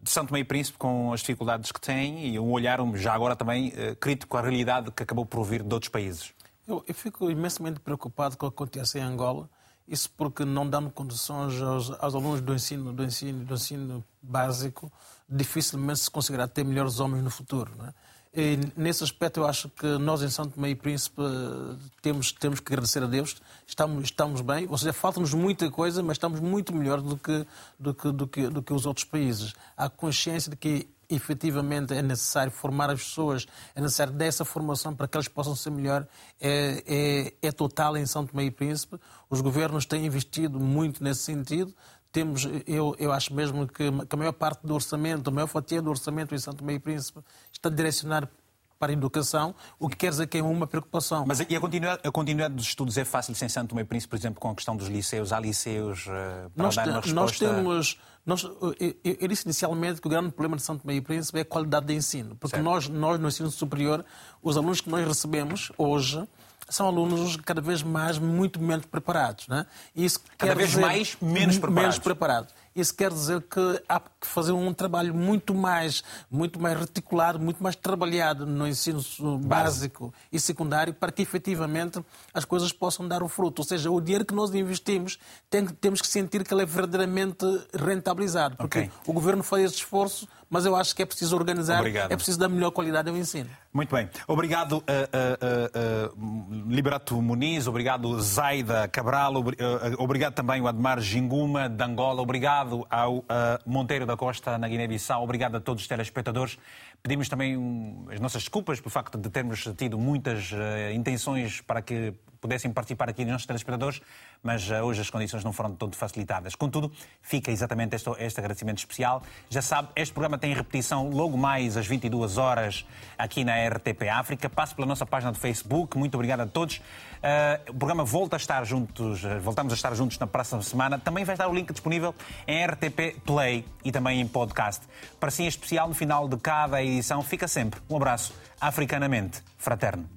S1: de Santo Meio Príncipe com as dificuldades que tem e um olhar já agora também uh, crítico à realidade que acabou por vir de outros países.
S6: Eu, eu, fico imensamente preocupado com o que acontece em Angola, isso porque não dando condições aos, aos, alunos do ensino, do ensino, do ensino básico, dificilmente se conseguirá ter melhores homens no futuro. Não é? E, nesse aspecto, eu acho que nós em Santo Meio Príncipe temos, temos que agradecer a Deus. Estamos, estamos bem, ou seja, falta-nos muita coisa, mas estamos muito melhor do que, do, que, do, que, do que os outros países. Há consciência de que efetivamente é necessário formar as pessoas, é necessário dessa formação para que elas possam ser melhor, é, é, é total em São Tomé e Príncipe. Os governos têm investido muito nesse sentido temos, eu, eu acho mesmo que, a maior parte do orçamento, a maior fatia do orçamento em Santo Meio e Príncipe está direcionado para a educação, o que quer dizer que é uma preocupação.
S1: Mas e a continuidade, a continuidade dos estudos é fácil sem Santo Meio Príncipe, por exemplo, com a questão dos liceus? Há liceus uh, para nós, dar uma resposta?
S6: Nós temos... Nós, eu, eu disse inicialmente que o grande problema de Santo Meio Príncipe é a qualidade de ensino, porque nós, nós, no ensino superior, os alunos que nós recebemos hoje são alunos cada vez mais muito menos preparados. Né?
S1: Isso cada vez mais menos preparados.
S6: menos preparados. Isso quer dizer que há que fazer um trabalho muito mais, muito mais reticulado, muito mais trabalhado no ensino básico e secundário para que efetivamente as coisas possam dar o fruto. Ou seja, o dinheiro que nós investimos tem, temos que sentir que ele é verdadeiramente rentabilizado. Porque okay. o governo faz esse esforço, mas eu acho que é preciso organizar, Obrigado. é preciso dar melhor qualidade ao ensino.
S1: Muito bem. Obrigado, uh, uh, uh, Liberato Muniz, obrigado, Zaida Cabral, obrigado também o Admar Ginguma, de Angola, obrigado ao Monteiro da Costa, na Guiné-Bissau, obrigado a todos os telespectadores. Pedimos também um, as nossas desculpas pelo facto de termos tido muitas intenções para que pudessem participar aqui nos nossos telespectadores, mas uh, hoje as condições não foram todo facilitadas. Contudo, fica exatamente este, este agradecimento especial. Já sabe, este programa tem repetição logo mais às 22 horas aqui na RTP África. Passe pela nossa página do Facebook. Muito obrigado a todos. Uh, o programa volta a estar juntos, uh, voltamos a estar juntos na próxima semana. Também vai estar o link disponível em RTP Play e também em podcast. Para si, em especial, no final de cada edição, fica sempre um abraço africanamente fraterno.